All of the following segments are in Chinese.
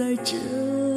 在这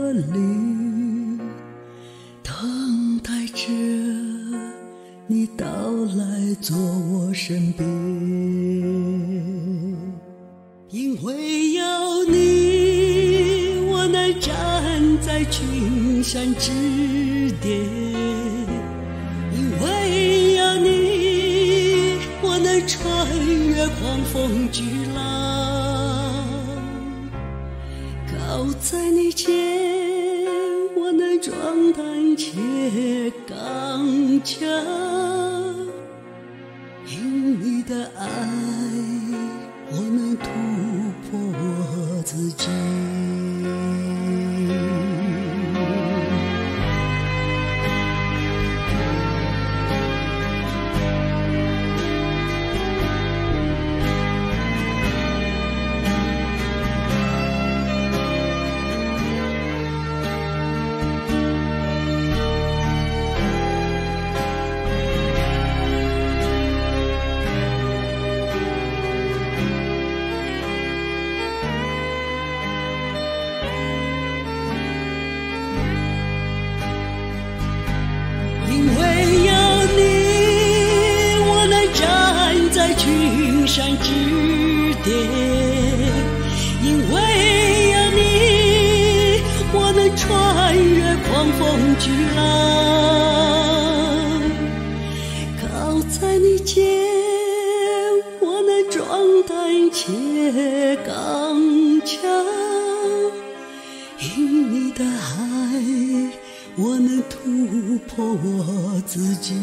巨浪。靠在你肩，我能壮胆且刚强。因你的爱，我能突破我自己。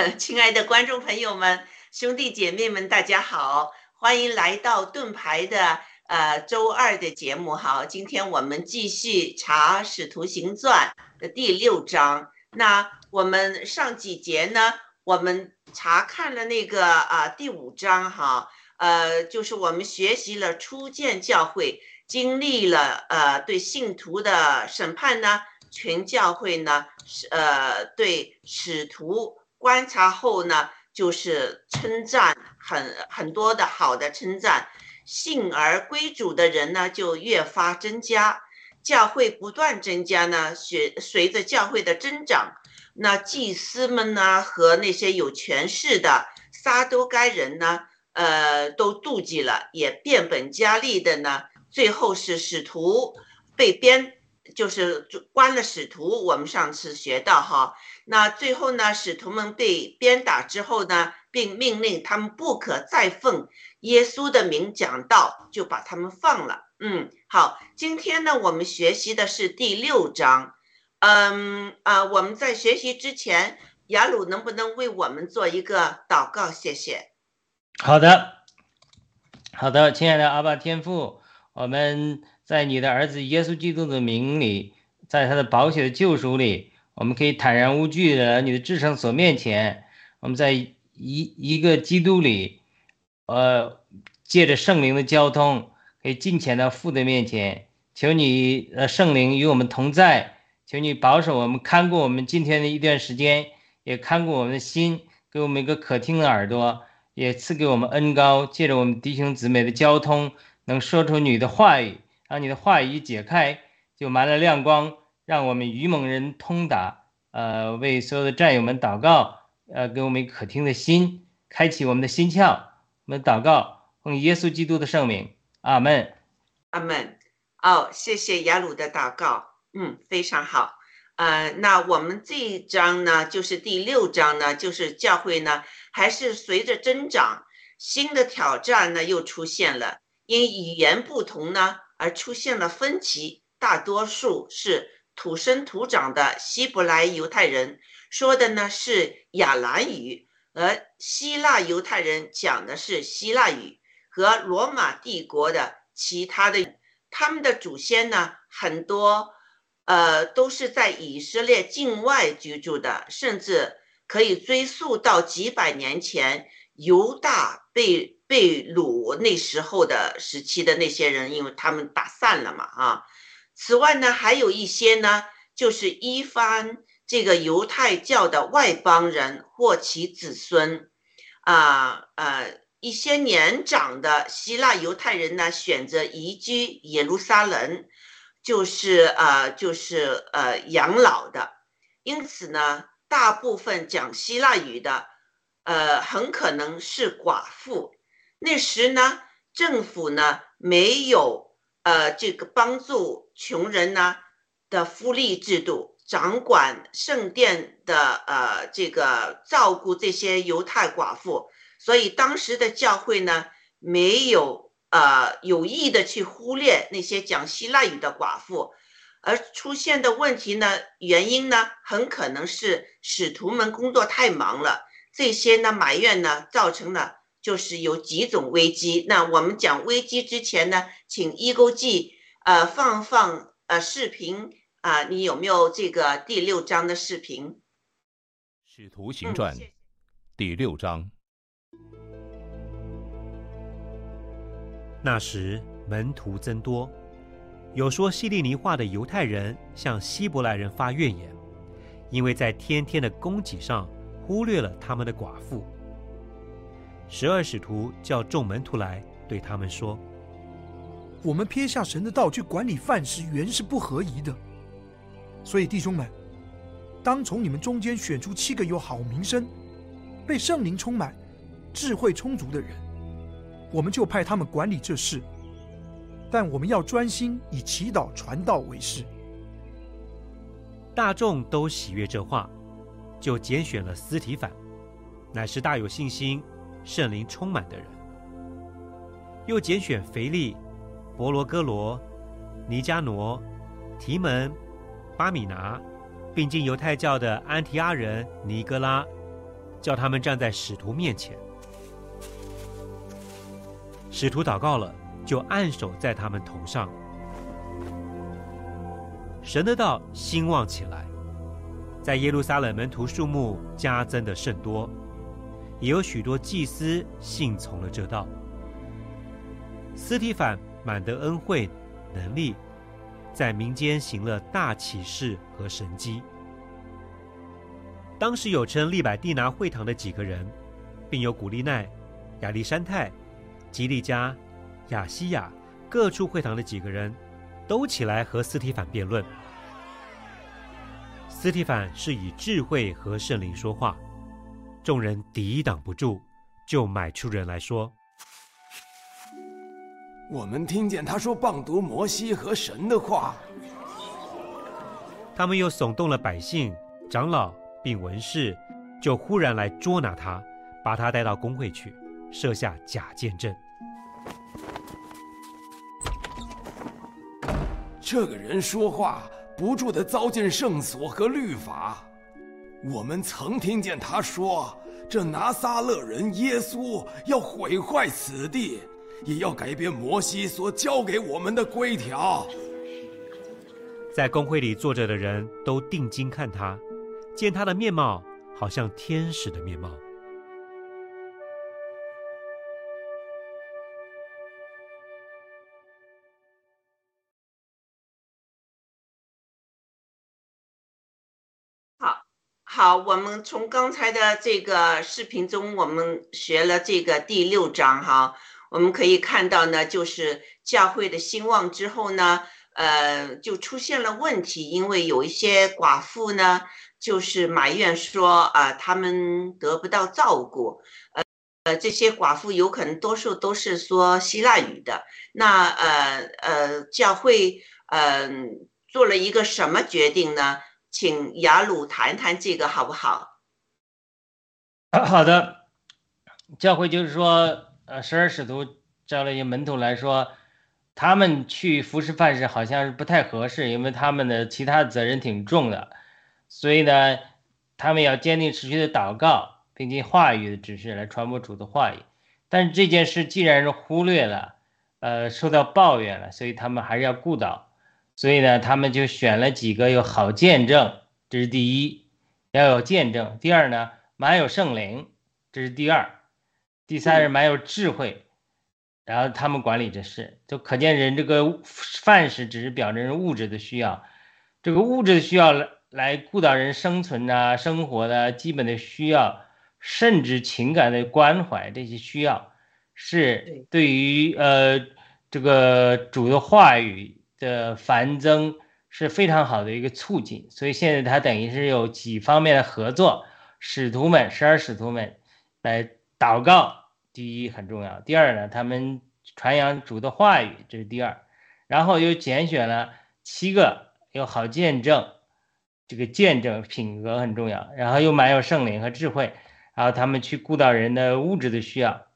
亲爱的观众朋友们、兄弟姐妹们，大家好，欢迎来到盾牌的呃周二的节目哈。今天我们继续查《使徒行传》的第六章。那我们上几节呢，我们查看了那个啊、第五章哈，呃，就是我们学习了初见教会，经历了呃对信徒的审判呢。全教会呢，是呃对使徒观察后呢，就是称赞很很多的好的称赞，信而归主的人呢就越发增加，教会不断增加呢，随随着教会的增长，那祭司们呢和那些有权势的撒都该人呢，呃都妒忌了，也变本加厉的呢，最后是使徒被编。就是关了使徒。我们上次学到哈，那最后呢，使徒们被鞭打之后呢，并命令他们不可再奉耶稣的名讲道，就把他们放了。嗯，好，今天呢，我们学习的是第六章。嗯啊，我们在学习之前，雅鲁能不能为我们做一个祷告？谢谢。好的，好的，亲爱的阿爸天父，我们在你的儿子耶稣基督的名里，在他的宝血的救赎里，我们可以坦然无惧的你的至圣所面前，我们在一一个基督里，呃，借着圣灵的交通，可以尽前到父的面前，求你呃圣灵与我们同在。求你保守我们，看过我们今天的一段时间，也看过我们的心，给我们一个可听的耳朵，也赐给我们恩高，借着我们弟兄姊妹的交通，能说出你的话语，让你的话语解开，就满了亮光，让我们愚蒙人通达。呃，为所有的战友们祷告，呃，给我们可听的心，开启我们的心窍。我们祷告，奉耶稣基督的圣名，阿门，阿门。哦，谢谢雅鲁的祷告。嗯，非常好。呃，那我们这一章呢，就是第六章呢，就是教会呢，还是随着增长，新的挑战呢又出现了。因语言不同呢，而出现了分歧。大多数是土生土长的希伯来犹太人说的呢是亚兰语，而希腊犹太人讲的是希腊语。和罗马帝国的其他的，他们的祖先呢，很多。呃，都是在以色列境外居住的，甚至可以追溯到几百年前犹大被被掳那时候的时期的那些人，因为他们打散了嘛啊。此外呢，还有一些呢，就是一番这个犹太教的外邦人或其子孙，啊呃，一些年长的希腊犹太人呢，选择移居耶路撒冷。就是呃，就是呃，养老的，因此呢，大部分讲希腊语的，呃，很可能是寡妇。那时呢，政府呢没有呃这个帮助穷人呢的福利制度，掌管圣殿的呃这个照顾这些犹太寡妇，所以当时的教会呢没有。呃，有意的去忽略那些讲希腊语的寡妇，而出现的问题呢，原因呢，很可能是使徒们工作太忙了，这些呢埋怨呢，造成了就是有几种危机。那我们讲危机之前呢，请一勾记呃放放呃视频啊，你有没有这个第六章的视频？使徒行传第六章。那时门徒增多，有说希利尼话的犹太人向希伯来人发怨言，因为在天天的供给上忽略了他们的寡妇。十二使徒叫众门徒来，对他们说：“我们撇下神的道去管理饭食，原是不合宜的。所以弟兄们，当从你们中间选出七个有好名声、被圣灵充满、智慧充足的人。”我们就派他们管理这事，但我们要专心以祈祷传道为事。大众都喜悦这话，就拣选了斯提凡，乃是大有信心、圣灵充满的人；又拣选腓力、伯罗哥罗、尼加挪、提门、巴米拿，并进犹太教的安提阿人尼哥拉，叫他们站在使徒面前。使徒祷告了，就按手在他们头上。神的道兴旺起来，在耶路撒冷门徒数目加增的甚多，也有许多祭司信从了这道。斯提凡满得恩惠能力，在民间行了大启示和神迹。当时有称利百地拿会堂的几个人，并有古利奈、亚历山泰。吉利加、亚西亚各处会堂的几个人，都起来和斯提凡辩论。斯提凡是以智慧和圣灵说话，众人抵挡不住，就买出人来说：“我们听见他说谤读摩西和神的话。”他们又耸动了百姓、长老并文士，就忽然来捉拿他，把他带到公会去，设下假见证。这个人说话不住的糟践圣所和律法。我们曾听见他说，这拿撒勒人耶稣要毁坏此地，也要改变摩西所教给我们的规条。在公会里坐着的人都定睛看他，见他的面貌好像天使的面貌。好，我们从刚才的这个视频中，我们学了这个第六章哈，我们可以看到呢，就是教会的兴旺之后呢。呃，就出现了问题，因为有一些寡妇呢，就是埋怨说啊，他们得不到照顾。呃呃，这些寡妇有可能多数都是说希腊语的。那呃呃，教会嗯做了一个什么决定呢？请雅鲁谈谈这个好不好？好的，教会就是说，呃，十二使徒招了一些门徒来说。他们去服侍范式好像是不太合适，因为他们的其他责任挺重的，所以呢，他们要坚定持续的祷告，并且话语的指示来传播主的话语。但是这件事既然是忽略了，呃，受到抱怨了，所以他们还是要顾到。所以呢，他们就选了几个有好见证，这是第一，要有见证。第二呢，满有圣灵，这是第二。第三是满有智慧。然后他们管理这事，就可见人这个饭食只是表征人物质的需要，这个物质的需要来来顾到人生存啊、生活的基本的需要，甚至情感的关怀这些需要，是对于呃这个主的话语的繁增是非常好的一个促进。所以现在他等于是有几方面的合作，使徒们十二使徒们来祷告。第一很重要，第二呢，他们传扬主的话语，这是第二，然后又拣选了七个有好见证，这个见证品格很重要，然后又满有圣灵和智慧，然后他们去顾到人的物质的需要，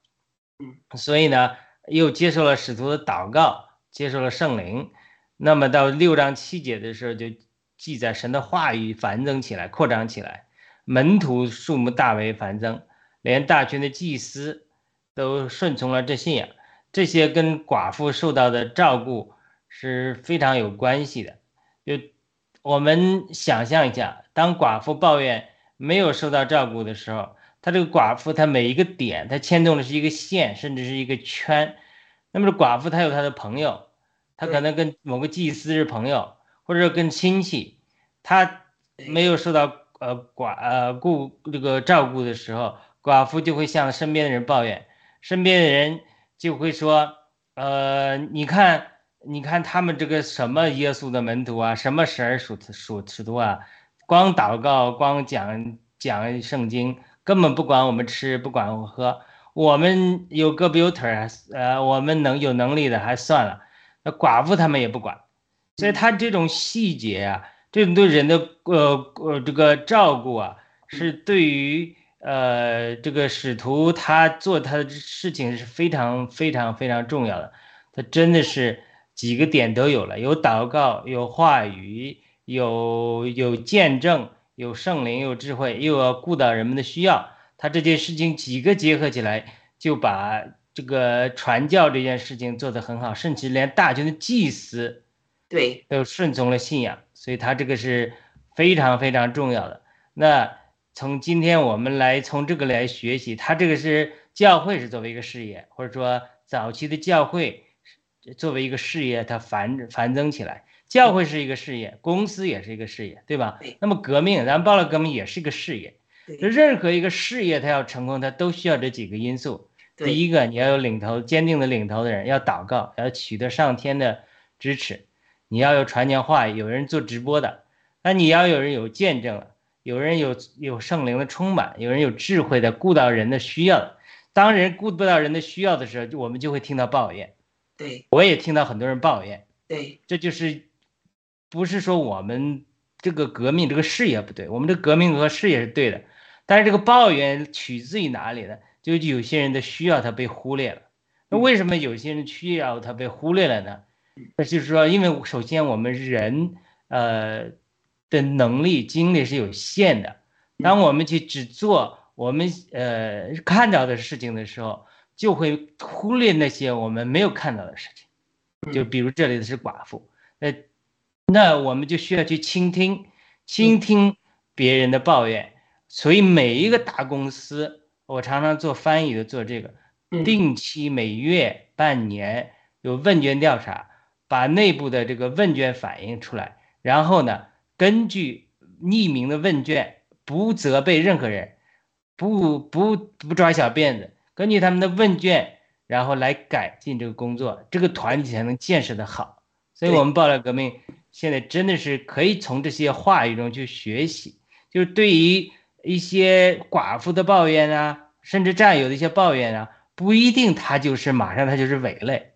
所以呢，又接受了使徒的祷告，接受了圣灵，那么到六章七节的时候就记载神的话语繁增起来，扩张起来，门徒数目大为繁增，连大群的祭司。都顺从了这信仰，这些跟寡妇受到的照顾是非常有关系的。就我们想象一下，当寡妇抱怨没有受到照顾的时候，她这个寡妇她每一个点，她牵动的是一个线，甚至是一个圈。那么这寡妇她有她的朋友，她可能跟某个祭司是朋友，或者跟亲戚，他没有受到呃寡呃顾这个照顾的时候，寡妇就会向身边的人抱怨。身边的人就会说：“呃，你看，你看他们这个什么耶稣的门徒啊，什么十二属属使徒啊，光祷告，光讲讲圣经，根本不管我们吃，不管我们喝。我们有胳膊有腿儿，呃，我们能有能力的还算了，那寡妇他们也不管。所以他这种细节啊，这种对人的呃呃这个照顾啊，是对于。”呃，这个使徒他做他的事情是非常非常非常重要的，他真的是几个点都有了，有祷告，有话语，有有见证，有圣灵，有智慧，又要顾到人们的需要，他这件事情几个结合起来，就把这个传教这件事情做得很好，甚至连大军的祭司，对，都顺从了信仰，所以他这个是非常非常重要的。那。从今天我们来从这个来学习，他这个是教会是作为一个事业，或者说早期的教会作为一个事业，它繁繁增起来。教会是一个事业，公司也是一个事业，对吧？那么革命，咱们报了革命也是一个事业。就任何一个事业，它要成功，它都需要这几个因素。第一个，你要有领头坚定的领头的人，要祷告，要取得上天的支持。你要有传讲话语，有人做直播的，那你要有人有见证了。有人有有圣灵的充满，有人有智慧的顾到人的需要。当人顾不到人的需要的时候，我们就会听到抱怨。对，我也听到很多人抱怨。对，这就是不是说我们这个革命这个事业不对，我们这革命和事业是对的，但是这个抱怨取自于哪里呢？就有些人的需要他被忽略了。那为什么有些人需要他被忽略了呢？那就是说，因为首先我们人呃的能力精力是有限的，当我们去只做我们呃看到的事情的时候，就会忽略那些我们没有看到的事情。就比如这里的是寡妇，那那我们就需要去倾听，倾听别人的抱怨。所以每一个大公司，我常常做翻译的，做这个，定期每月、半年有问卷调查，把内部的这个问卷反映出来，然后呢，根据匿名的问卷，不责备任何人，不不不抓小辫子，根据他们的问卷。然后来改进这个工作，这个团体才能建设的好。所以，我们爆料革命现在真的是可以从这些话语中去学习。就是对于一些寡妇的抱怨啊，甚至战友的一些抱怨啊，不一定他就是马上他就是伪类，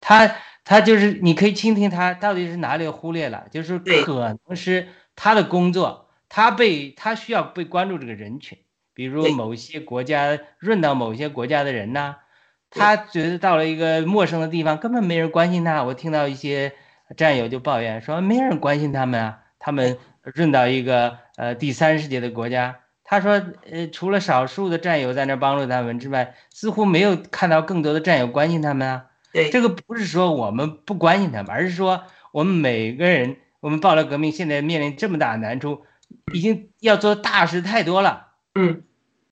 他他就是你可以倾听他到底是哪里忽略了，就是可能是他的工作，他被他需要被关注这个人群，比如某些国家润到某些国家的人呐。他觉得到了一个陌生的地方，根本没人关心他。我听到一些战友就抱怨说，没人关心他们啊。他们润到一个呃第三世界的国家，他说，呃，除了少数的战友在那帮助他们之外，似乎没有看到更多的战友关心他们啊。对，这个不是说我们不关心他们，而是说我们每个人，我们爆料革命现在面临这么大难处，已经要做大事太多了。嗯，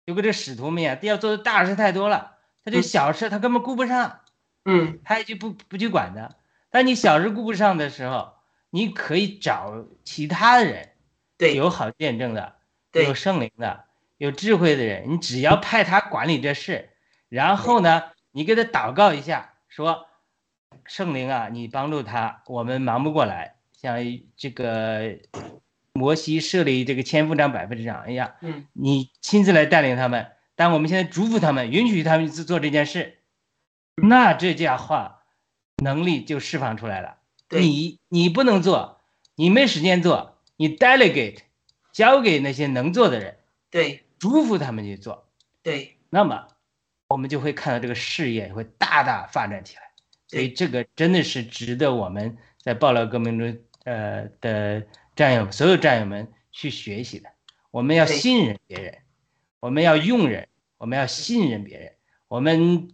就跟这使徒们一样，要做的大事太多了。他这小事他根本顾不上，嗯，他也就不不去管他。当你小事顾不上的时候，你可以找其他的人，对，有好见证的，对，有圣灵的，有智慧的人，你只要派他管理这事，然后呢，你给他祷告一下，说圣灵啊，你帮助他，我们忙不过来，像这个摩西设立这个千夫长、百夫长一样，嗯，你亲自来带领他们。但我们现在嘱咐他们，允许他们去做这件事，那这家伙能力就释放出来了。你你不能做，你没时间做，你 delegate 交给那些能做的人，对，嘱咐他们去做，对，那么我们就会看到这个事业会大大发展起来。所以这个真的是值得我们在爆料革命中呃的战友所有战友们去学习的。我们要信任别人。我们要用人，我们要信任别人，我们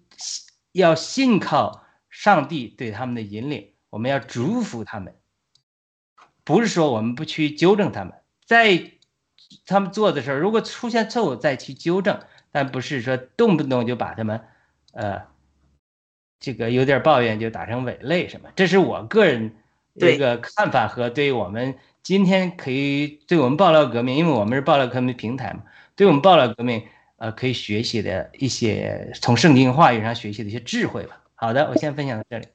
要信靠上帝对他们的引领，我们要祝福他们。不是说我们不去纠正他们，在他们做的时候，如果出现错误再去纠正，但不是说动不动就把他们，呃，这个有点抱怨就打成伪类什么。这是我个人这个看法和对于我们今天可以对我们爆料革命，因为我们是爆料革命平台嘛。对我们爆料革命，呃，可以学习的一些从圣经话语上学习的一些智慧吧。好的，我先分享到这里。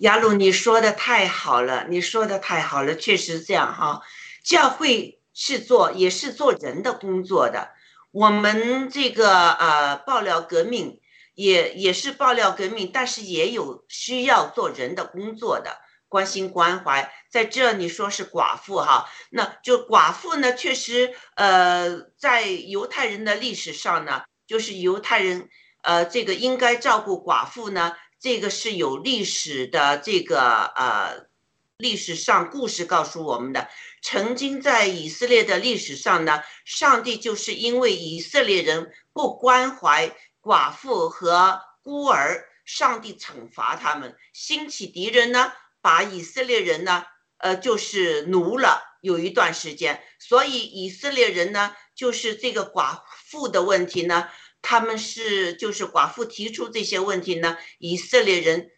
雅鲁，你说的太好了，你说的太好了，确实这样哈。教会是做也是做人的工作的，我们这个呃爆料革命也也是爆料革命，但是也有需要做人的工作的。关心关怀，在这你说是寡妇哈，那就寡妇呢，确实，呃，在犹太人的历史上呢，就是犹太人，呃，这个应该照顾寡妇呢，这个是有历史的这个呃，历史上故事告诉我们的，曾经在以色列的历史上呢，上帝就是因为以色列人不关怀寡妇和孤儿，上帝惩罚他们，兴起敌人呢。把以色列人呢，呃，就是奴了有一段时间，所以以色列人呢，就是这个寡妇的问题呢，他们是就是寡妇提出这些问题呢，以色列人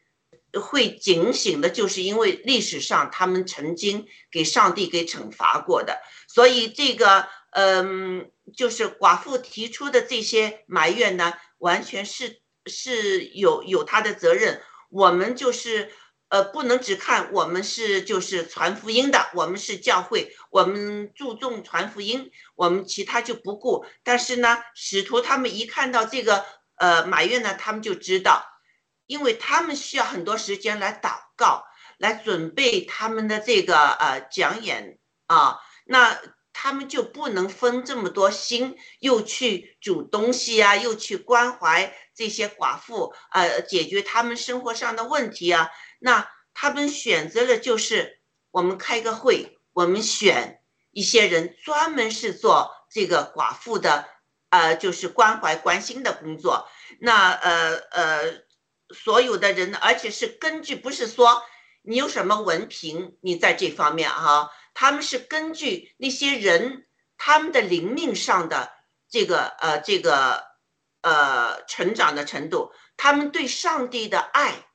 会警醒的，就是因为历史上他们曾经给上帝给惩罚过的，所以这个嗯，就是寡妇提出的这些埋怨呢，完全是是有有他的责任，我们就是。呃，不能只看我们是就是传福音的，我们是教会，我们注重传福音，我们其他就不顾。但是呢，使徒他们一看到这个呃埋怨呢，他们就知道，因为他们需要很多时间来祷告，来准备他们的这个呃讲演啊，那他们就不能分这么多心，又去煮东西啊，又去关怀这些寡妇，呃，解决他们生活上的问题啊。那他们选择了就是我们开个会，我们选一些人专门是做这个寡妇的，呃，就是关怀关心的工作。那呃呃，所有的人，而且是根据不是说你有什么文凭，你在这方面哈。他们是根据那些人他们的灵命上的这个呃这个呃成长的程度，他们对上帝的爱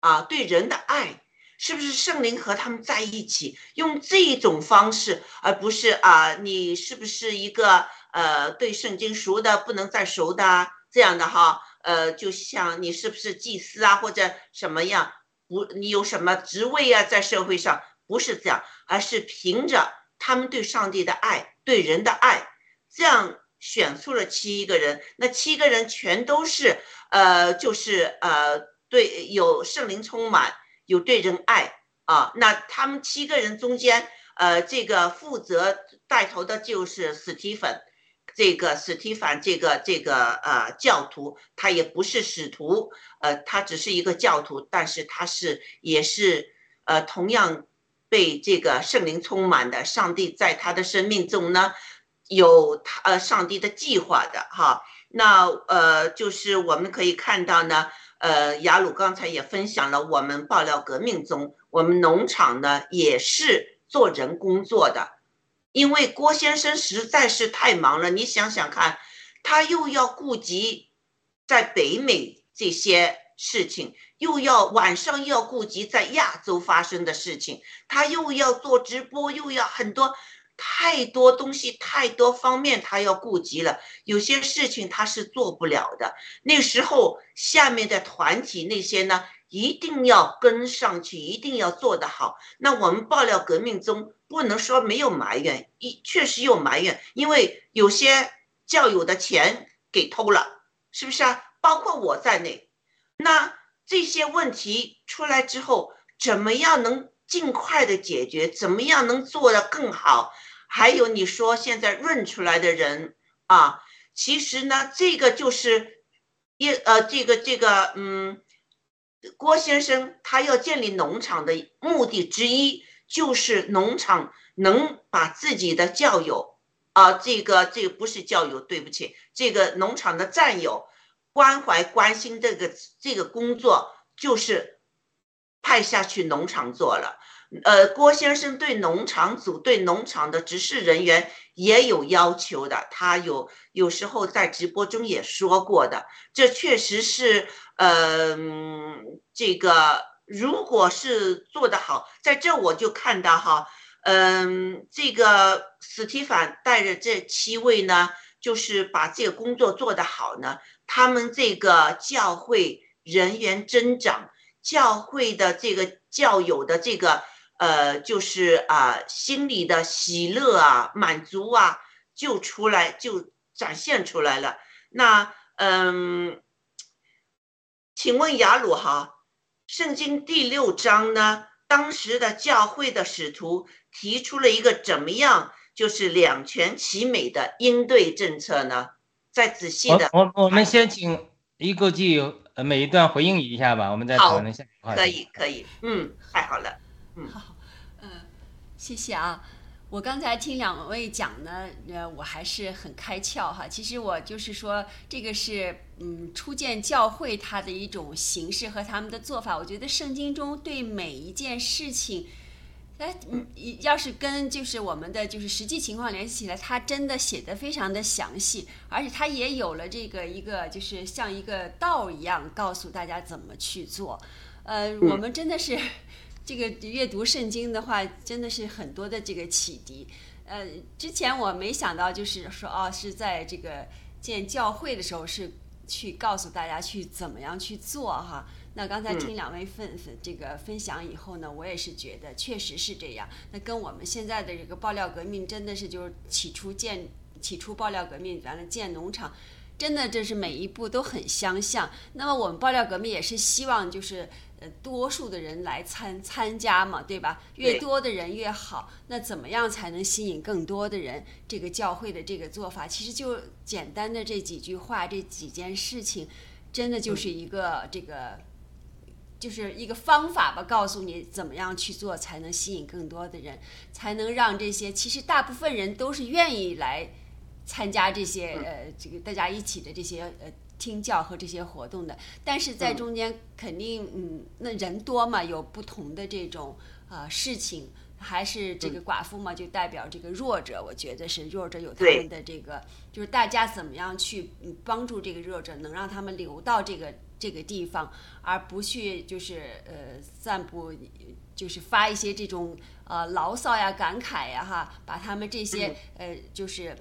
啊，对人的爱，是不是圣灵和他们在一起，用这种方式，而不是啊你是不是一个呃对圣经熟的不能再熟的这样的哈？呃，就像你是不是祭司啊或者什么样？不，你有什么职位啊在社会上？不是这样，而是凭着他们对上帝的爱、对人的爱，这样选出了七个人。那七个人全都是，呃，就是呃，对有圣灵充满，有对人爱啊。那他们七个人中间，呃，这个负责带头的就是史蒂芬，这个史蒂凡，这个这个呃教徒，他也不是使徒，呃，他只是一个教徒，但是他是也是呃同样。被这个圣灵充满的上帝，在他的生命中呢，有他呃上帝的计划的哈。那呃，就是我们可以看到呢，呃，雅鲁刚才也分享了，我们爆料革命中，我们农场呢也是做人工作的，因为郭先生实在是太忙了。你想想看，他又要顾及在北美这些事情。又要晚上又要顾及在亚洲发生的事情，他又要做直播，又要很多太多东西，太多方面他要顾及了。有些事情他是做不了的。那时候下面的团体那些呢，一定要跟上去，一定要做得好。那我们爆料革命中不能说没有埋怨，一确实有埋怨，因为有些教友的钱给偷了，是不是啊？包括我在内，那。这些问题出来之后，怎么样能尽快的解决？怎么样能做得更好？还有你说现在润出来的人啊，其实呢，这个就是一呃，这个这个嗯，郭先生他要建立农场的目的之一，就是农场能把自己的教友啊，这个这个不是教友，对不起，这个农场的战友。关怀关心这个这个工作就是派下去农场做了，呃，郭先生对农场组对农场的执事人员也有要求的，他有有时候在直播中也说过的，这确实是，呃，这个如果是做得好，在这我就看到哈，嗯，这个史蒂凡带着这七位呢，就是把这个工作做得好呢。他们这个教会人员增长，教会的这个教友的这个呃，就是啊，心里的喜乐啊、满足啊，就出来就展现出来了。那嗯，请问雅鲁哈，圣经第六章呢，当时的教会的使徒提出了一个怎么样，就是两全其美的应对政策呢？再仔细的，我我们先请一个记呃每一段回应一下吧，我们再讨论下一块。可以可以，嗯，太好了，嗯，好，嗯，谢谢啊。我刚才听两位讲呢，呃，我还是很开窍哈。其实我就是说，这个是嗯，初见教会它的一种形式和他们的做法。我觉得圣经中对每一件事情。哎，嗯，要是跟就是我们的就是实际情况联系起来，他真的写的非常的详细，而且他也有了这个一个就是像一个道一样告诉大家怎么去做。呃，我们真的是这个阅读圣经的话，真的是很多的这个启迪。呃，之前我没想到就是说哦，是在这个建教会的时候是去告诉大家去怎么样去做哈。那刚才听两位分分这个分享以后呢，我也是觉得确实是这样。那跟我们现在的这个爆料革命真的是就是起初建起初爆料革命完了建农场，真的这是每一步都很相像。那么我们爆料革命也是希望就是呃多数的人来参参加嘛，对吧？越多的人越好。那怎么样才能吸引更多的人？这个教会的这个做法，其实就简单的这几句话，这几件事情，真的就是一个这个。就是一个方法吧，告诉你怎么样去做才能吸引更多的人，才能让这些其实大部分人都是愿意来参加这些呃这个大家一起的这些呃听教和这些活动的。但是在中间肯定嗯那人多嘛，有不同的这种呃事情。还是这个寡妇嘛，就代表这个弱者，我觉得是弱者有他们的这个，就是大家怎么样去嗯帮助这个弱者，能让他们留到这个这个地方，而不去就是呃散布，就是发一些这种呃牢骚呀、感慨呀哈，把他们这些呃就是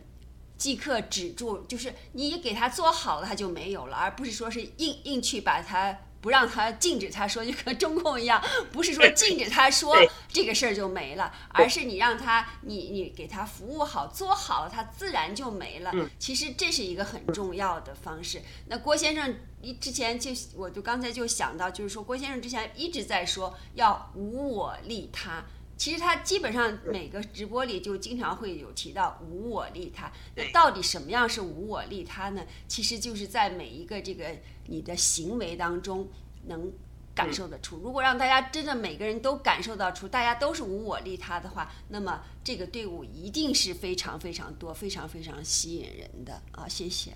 即刻止住，就是你给他做好了，他就没有了，而不是说是硬硬去把他。不让他禁止他说，就跟中共一样，不是说禁止他说 这个事儿就没了，而是你让他，你你给他服务好，做好了，他自然就没了。其实这是一个很重要的方式。那郭先生一之前就，我就刚才就想到，就是说郭先生之前一直在说要无我利他。其实他基本上每个直播里就经常会有提到无我利他。那到底什么样是无我利他呢？其实就是在每一个这个你的行为当中能感受得出。如果让大家真的每个人都感受到出，大家都是无我利他的话，那么这个队伍一定是非常非常多、非常非常吸引人的啊！谢谢。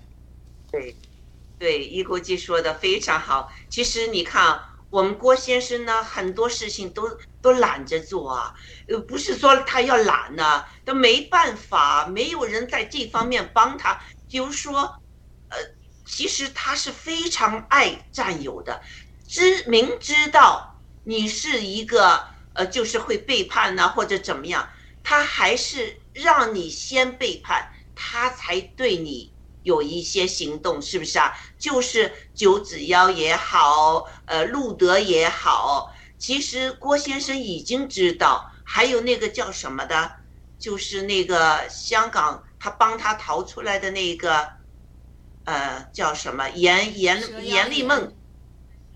对，对，一国际说的非常好。其实你看。我们郭先生呢，很多事情都都懒着做啊，呃，不是说他要懒呢，都没办法，没有人在这方面帮他。比如说，呃，其实他是非常爱战友的，知明知道你是一个呃，就是会背叛呢，或者怎么样，他还是让你先背叛，他才对你。有一些行动是不是啊？就是九子妖也好，呃，路德也好，其实郭先生已经知道。还有那个叫什么的，就是那个香港他帮他逃出来的那个，呃，叫什么严严严立梦，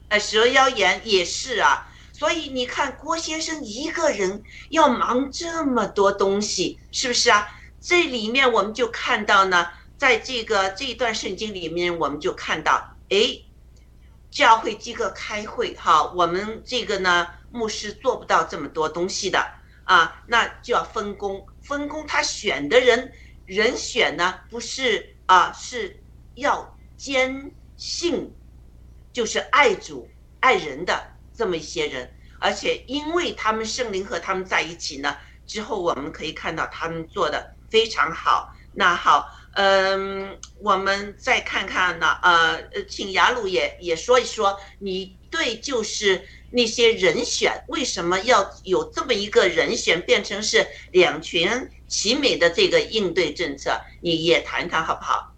呃，蛇妖严也是啊。所以你看，郭先生一个人要忙这么多东西，是不是啊？这里面我们就看到呢。在这个这一段圣经里面，我们就看到，哎，教会机构开会哈，我们这个呢，牧师做不到这么多东西的啊，那就要分工，分工他选的人人选呢，不是啊，是要坚信，就是爱主爱人的这么一些人，而且因为他们圣灵和他们在一起呢，之后我们可以看到他们做的非常好。那好。嗯，我们再看看呢，呃，请雅鲁也也说一说，你对就是那些人选为什么要有这么一个人选，变成是两全其美的这个应对政策，你也谈谈好不好？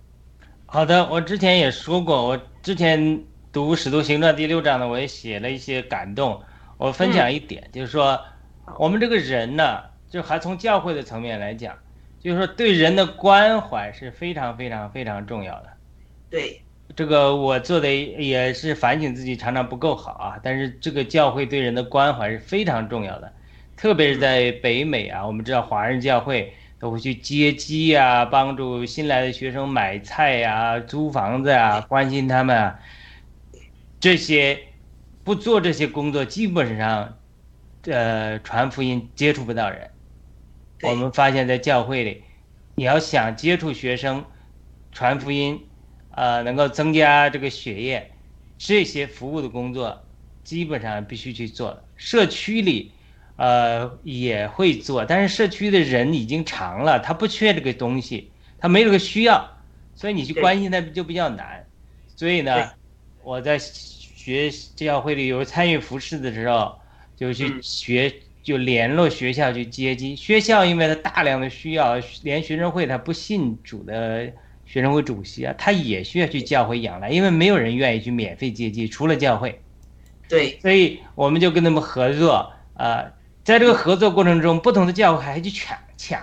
好的，我之前也说过，我之前读《使徒行传》第六章呢，我也写了一些感动，我分享一点，就是说，我们这个人呢，就还从教会的层面来讲。就是说，对人的关怀是非常非常非常重要的。对，这个我做的也是反省自己，常常不够好啊。但是这个教会对人的关怀是非常重要的，特别是在北美啊，我们知道华人教会都会去接机啊，帮助新来的学生买菜呀、租房子啊，关心他们啊。这些不做这些工作，基本上，呃，传福音接触不到人。我们发现，在教会里，你要想接触学生、传福音，呃，能够增加这个血液，这些服务的工作，基本上必须去做。社区里，呃，也会做，但是社区的人已经长了，他不缺这个东西，他没这个需要，所以你去关心他就比较难。所以呢，我在学教会里有参与服饰的时候，就去学。就联络学校去接机，学校因为他大量的需要，连学生会他不信主的学生会主席啊，他也需要去教会养来，因为没有人愿意去免费接机，除了教会。对，所以我们就跟他们合作啊，在这个合作过程中，不同的教会还去抢抢。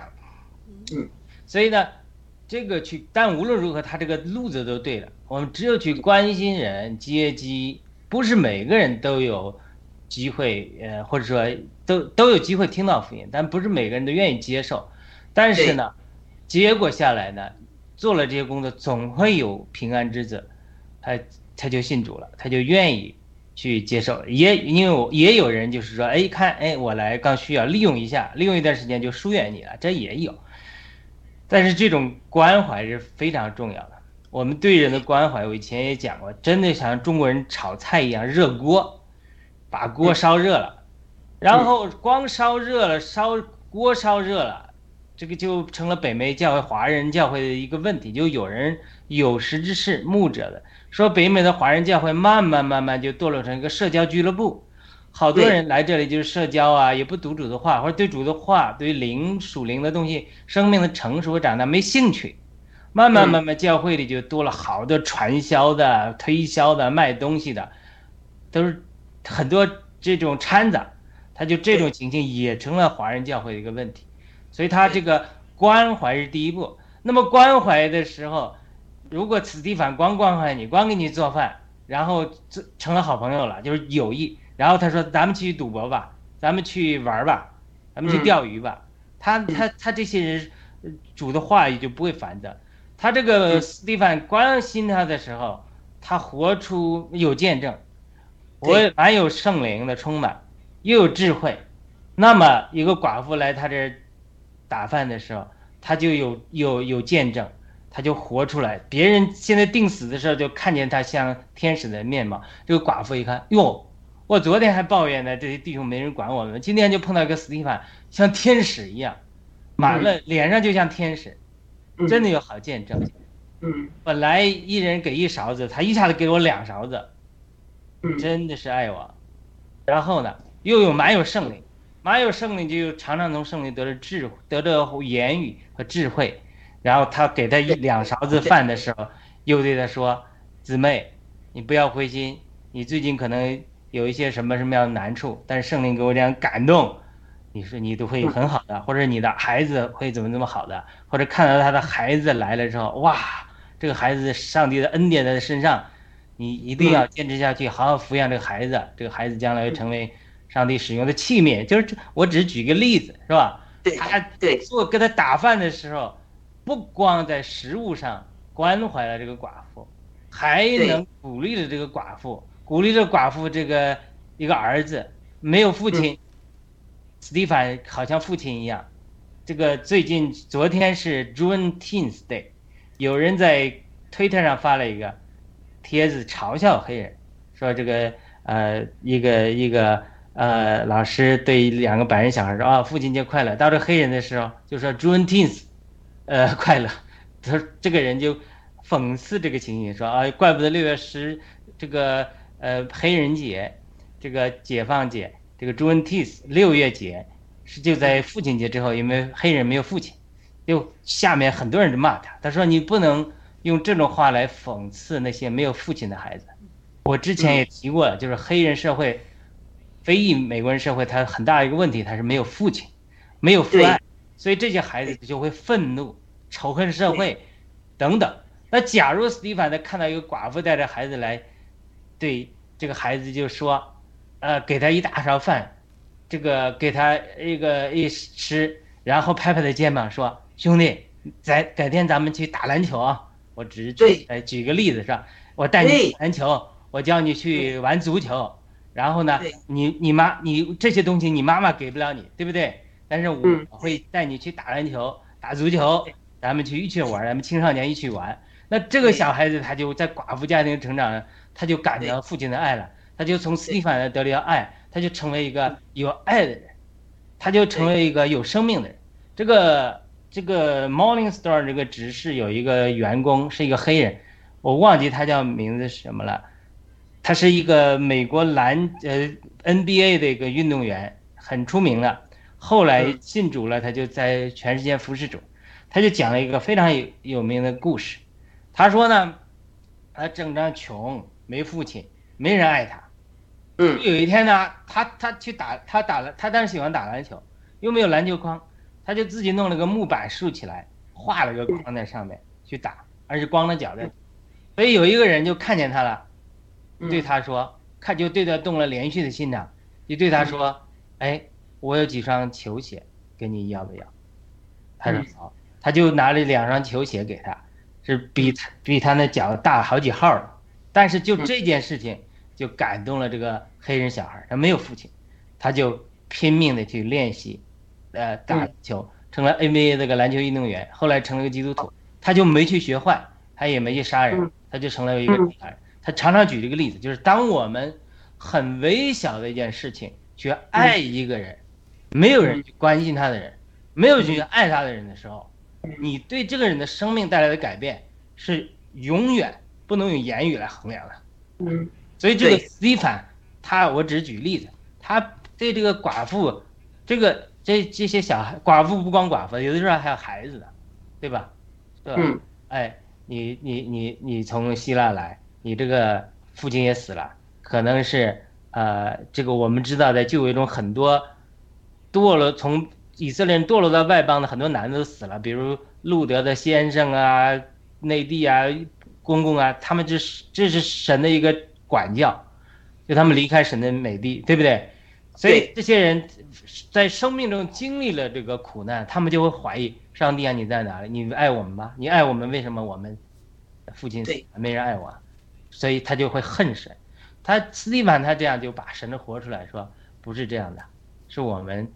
嗯，所以呢，这个去，但无论如何，他这个路子都对了。我们只有去关心人接机，不是每个人都有。机会，呃，或者说都都有机会听到福音，但不是每个人都愿意接受。但是呢，结果下来呢，做了这些工作，总会有平安之子，他他就信主了，他就愿意去接受。也因为我也有人就是说，哎，看，哎，我来刚需要利用一下，利用一段时间就疏远你了，这也有。但是这种关怀是非常重要的。我们对人的关怀，我以前也讲过，真的像中国人炒菜一样，热锅，把锅烧热了，然后光烧热了，烧锅烧热了，这个就成了北美教会、华人教会的一个问题。就有人有识之士、牧者的说，北美的华人教会慢慢慢慢就堕落成一个社交俱乐部，好多人来这里就是社交啊，也不读主的话，或者对主的话、对灵属灵的东西、生命的成熟和长大没兴趣。慢慢慢慢，教会里就多了好多传销的、推销的、卖东西的，都是很多这种掺杂，他就这种情形也成了华人教会的一个问题，所以他这个关怀是第一步。那么关怀的时候，如果此地反光关怀你，光给你做饭，然后这成了好朋友了，就是友谊。然后他说：“咱们去赌博吧，咱们去玩吧，咱们去钓鱼吧。”他他他这些人，主的话语就不会烦的。他这个斯蒂凡关心他的时候，他活出有见证，我满有圣灵的充满，又有智慧。那么一个寡妇来他这打饭的时候，他就有有有见证，他就活出来。别人现在定死的时候，就看见他像天使的面貌。这个寡妇一看，哟，我昨天还抱怨呢，这些弟兄没人管我们，今天就碰到一个斯蒂凡，像天使一样，满了脸上就像天使。真的有好见证，嗯，本来一人给一勺子，他一下子给我两勺子，真的是爱我。然后呢，又有满有圣灵，满有圣灵就常常从圣灵得了智，得着言语和智慧。然后他给他一两勺子饭的时候，又对他说：“姊妹，你不要灰心，你最近可能有一些什么什么样的难处，但是圣灵给我这样感动。”你说你都会很好的，或者你的孩子会怎么怎么好的，或者看到他的孩子来了之后，哇，这个孩子上帝的恩典在他身上，你一定要坚持下去，好好抚养这个孩子，这个孩子将来会成为上帝使用的器皿。就是这，我只是举个例子，是吧？对，他对做给他打饭的时候，不光在食物上关怀了这个寡妇，还能鼓励了这个寡妇，鼓励了寡妇这个一个儿子没有父亲。斯蒂凡好像父亲一样，这个最近昨天是 Juneteenth Day，有人在推特上发了一个帖子嘲笑黑人，说这个呃一个一个呃老师对两个白人小孩说啊父亲节快乐，到这黑人的时候就说 Juneteenth，呃快乐，他这个人就讽刺这个情形说啊怪不得六月十这个呃黑人节，这个解放节。这个 Juneteenth 六月节是就在父亲节之后，因为黑人没有父亲，又下面很多人就骂他。他说：“你不能用这种话来讽刺那些没有父亲的孩子。”我之前也提过了，就是黑人社会、非裔美国人社会，它很大一个问题，它是没有父亲，没有父爱，所以这些孩子就会愤怒、仇恨社会等等。那假如斯蒂凡他看到一个寡妇带着孩子来，对这个孩子就说。呃，给他一大勺饭，这个给他一个一吃，然后拍拍他肩膀说：“兄弟，咱改天咱们去打篮球啊！”我只是举呃举个例子是吧？我带你打篮球，我教你去玩足球，然后呢，你你妈你这些东西你妈妈给不了你，对不对？但是我会带你去打篮球、打足球，咱们去一起玩，咱们青少年一起玩。那这个小孩子他就在寡妇家庭成长，他就感到父亲的爱了。他就从斯蒂凡那得了爱，他就成为一个有爱的人，他就成为一个有生命的人。这个这个 Morning Star 这个执事有一个员工是一个黑人，我忘记他叫名字是什么了。他是一个美国篮呃 NBA 的一个运动员，很出名了。后来信主了，他就在全世界服侍主。他就讲了一个非常有有名的故事。他说呢，他整张穷，没父亲，没人爱他。嗯，有一天呢，他他去打，他打了，他当时喜欢打篮球，又没有篮球框，他就自己弄了个木板竖起来，画了个框在上面去打，而且光着脚在。所以有一个人就看见他了，对他说，看就对他动了连续的心肠，就对他说：“哎，我有几双球鞋，给你要不要？”他说嗯好，他就拿了两双球鞋给他，是比他比他那脚大好几号了。但是就这件事情就感动了这个黑人小孩，他没有父亲，他就拼命的去练习，呃，打嗯。球，成了 NBA 这个篮球运动员，后来成了个基督徒，他就没去学坏，他也没去杀人嗯，他就成了一个嗯。正常人。他常常举这个例子，就是当我们很微小的一件事情去爱一个人，没有人去关心他的人，没有去爱他的人的时候，你对这个人的生命带来的改变是永远不能用言语来衡量的。嗯。所以这个对。斯蒂凡，他我只举例子，他对这个寡妇，这个这这些小孩，寡妇不光寡妇，有的时候还有孩子的，对吧？对吧？嗯哎，你你你你从希腊来，你这个父亲也死了，可能是呃，这个我们知道在旧约中很多堕落从以色列人堕落到外邦的很多男的都死了，比如路德的先生啊、内地啊、公公啊，他们这是这是神的一个管教，就他们离开神的美地，对不对？所以这些人在生命中经历了这个苦难，他们就会怀疑上帝啊，你在哪里？你爱我们吗？你爱我们，为什么我们父亲死了没人爱我啊？所以他就会恨神。他斯蒂凡他这样就把神的活出来说，不是这样的，是我们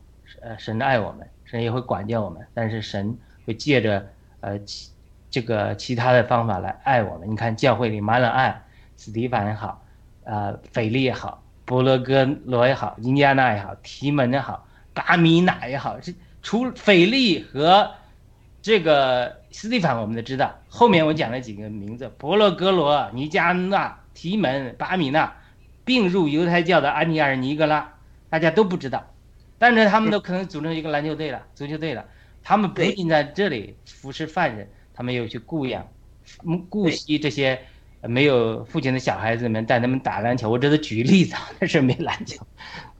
呃神爱我们，神也会管教我们，但是神会借着呃其这个其他的方法来爱我们。你看教会里满了爱，斯蒂凡也好，呃腓力也好，伯罗哥罗也好，印第安纳也好，提门也好，巴米纳也好，这除腓力和这个斯蒂凡我们都知道，后面我讲了几个名字：伯罗格罗、尼加纳、提门、巴米纳，并入犹太教的安尼尔尼格拉，大家都不知道，但是他们都可能组成一个篮球队了、足球队了。他们不仅在这里服侍犯人，他们又去雇养、嗯顾惜这些没有父亲的小孩子们，带他们打篮球。我这是举例子，啊，但是没篮球，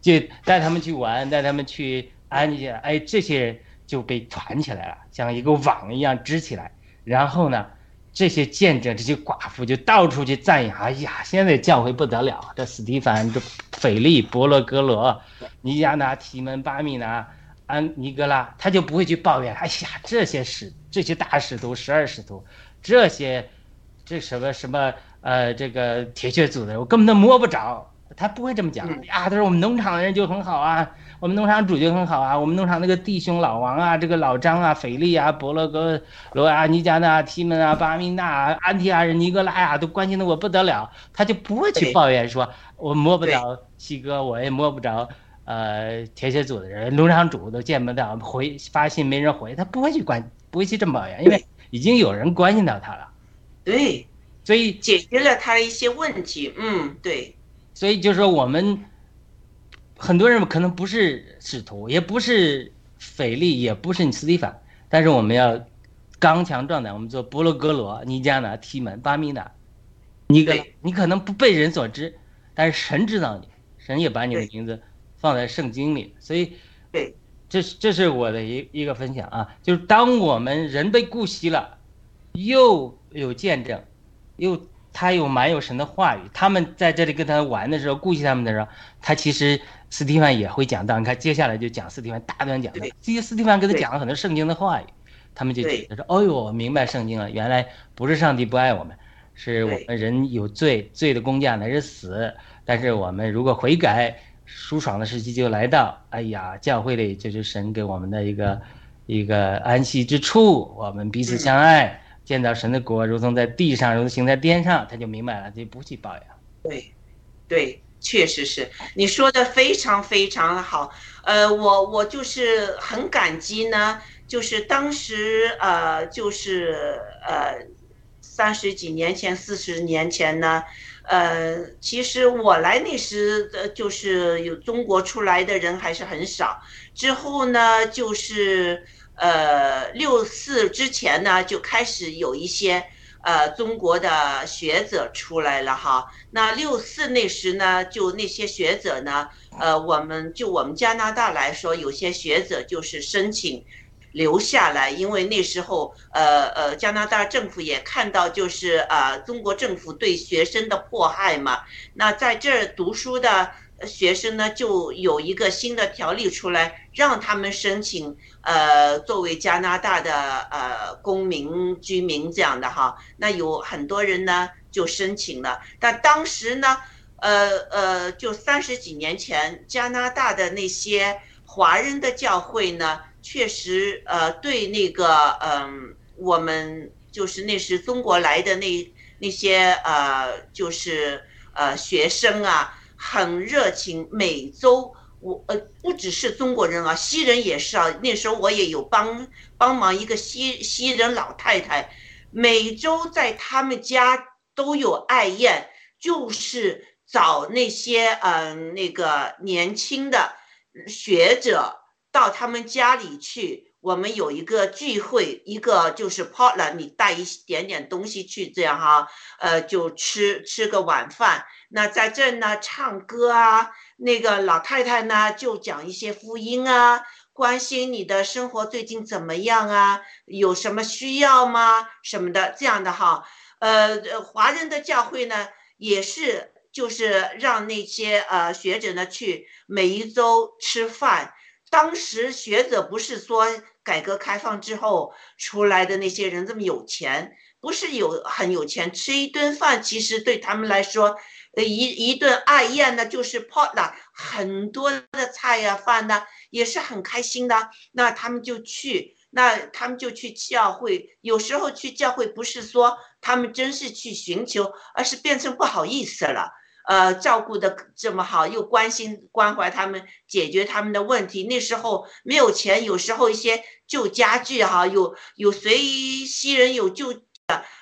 就带他们去玩，带他们去安家。哎，这些人就被团起来了，像一个网一样织起来。然后呢，这些见证，这些寡妇就到处去赞扬。哎呀，现在教会不得了，这史蒂凡、这斐利、伯罗格罗、尼加拿、提门、巴米拿、安尼格拉，他就不会去抱怨。哎呀，这些使这些大使徒、十二使徒，这些这什么什么呃，这个铁血组的人，我根本都摸不着。他不会这么讲嗯。呀，他说我们农场的人就很好啊，我们农场主就很好啊，我们农场那个弟兄老王啊，这个老张啊、斐利啊、伯罗格罗啊、尼加纳、提门啊、巴米纳啊、安提亚人、尼格拉呀、都关心的我不得了，他就不会去抱怨说，我摸不着西哥，我也摸不着呃铁血组的人，农场主都见不到，回发信没人回，他不会去关，不会去这么抱怨，因为已经有人关心到他了，对，所以解决了他一些问题。嗯，对，所以就是说，我们很多人可能不是使徒，也不是腓力，也不是你斯蒂凡，但是我们要刚强壮胆。我们做波罗格罗、尼加拿、提门、巴米纳，你可你可能不被人所知，但是神知道你，神也把你的名字放在圣经里，所以对，这是这是我的一一个分享啊，就是当我们人被顾惜了，又有见证，又他又蛮有神的话语，他们在这里跟他玩的时候，顾惜他们的时候，他其实斯蒂芬也会讲到，你看接下来就讲斯蒂芬大段讲的对，这些斯蒂芬跟他讲了很多圣经的话语，他们就对觉得说，哦呦，我明白圣经了，原来不是上帝不爱我们，是我们人有罪，罪的工价乃是死，但是我们如果悔改，舒爽的时期就来到。哎呀，教会里就是神给我们的一个一个安息之处，我们彼此相爱，见到神的国如同在地上，如同行在天上，他就明白了，就不去抱怨。对，对，确实是你说的非常非常好。呃，我我就是很感激呢，就是当时呃，就是呃，三十几年前、四十年前呢，呃，其实我来那时呃，就是有中国出来的人还是很少。之后呢，就是呃六四之前呢，就开始有一些呃中国的学者出来了哈。那六四那时呢，就那些学者呢，呃，我们就我们加拿大来说，有些学者就是申请留下来，因为那时候呃呃加拿大政府也看到就是呃中国政府对学生的迫害嘛。那在这儿读书的学生呢就有一个新的条例出来，让他们申请呃作为加拿大的呃公民居民这样的哈。那有很多人呢就申请了，但当时呢，呃呃，就三十几年前，加拿大的那些华人的教会呢，确实呃对那个嗯、我们就是那时中国来的那那些呃就是呃学生啊。很热情，每周我呃不只是中国人啊，西人也是啊。那时候我也有帮帮忙一个西西人老太太，每周在他们家都有爱宴，就是找那些嗯、那个年轻的学者到他们家里去。我们有一个聚会，一个就是 potluck，你带一点点东西去，这样哈，呃，就吃吃个晚饭。那在这呢，唱歌啊，那个老太太呢就讲一些福音啊，关心你的生活最近怎么样啊，有什么需要吗？什么的这样的哈。呃，华人的教会呢也是，就是让那些呃学者呢去每一周吃饭。当时学者不是说改革开放之后出来的那些人这么有钱，不是有很有钱，吃一顿饭其实对他们来说，呃一一顿爱宴呢就是 pot 了，很多的菜呀、饭呢也是很开心的。那他们就去，那他们就去教会。有时候去教会不是说他们真是去寻求，而是变成不好意思了。呃，照顾的这么好，又关心关怀他们，解决他们的问题。那时候没有钱，有时候一些旧家具哈，有有谁西人有旧，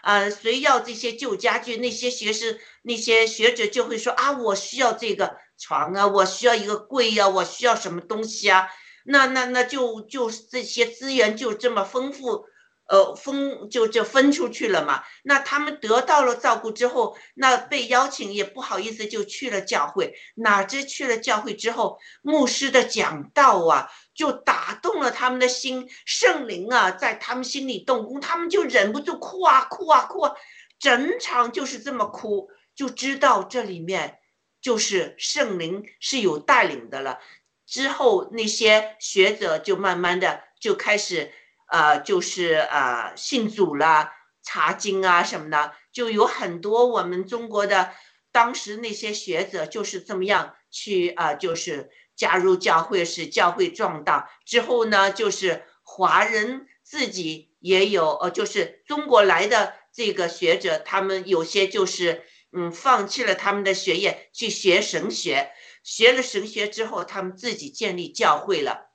呃，谁要这些旧家具，那些学生那些学者就会说啊，我需要这个床啊，我需要一个柜呀、我需要什么东西啊？那那那就就这些资源就这么丰富。呃，分就就分出去了嘛。那他们得到了照顾之后，那被邀请也不好意思，就去了教会。哪知去了教会之后，牧师的讲道啊，就打动了他们的心，圣灵啊，在他们心里动工，他们就忍不住哭啊哭啊哭啊，整场就是这么哭，就知道这里面就是圣灵是有带领的了。之后那些学者就慢慢的就开始。呃，就是呃，信主啦、查经啊什么的，就有很多我们中国的当时那些学者就是这么样去啊、呃，就是加入教会，使教会壮大。之后呢，就是华人自己也有，呃，就是中国来的这个学者，他们有些就是嗯，放弃了他们的学业去学神学，学了神学之后，他们自己建立教会了。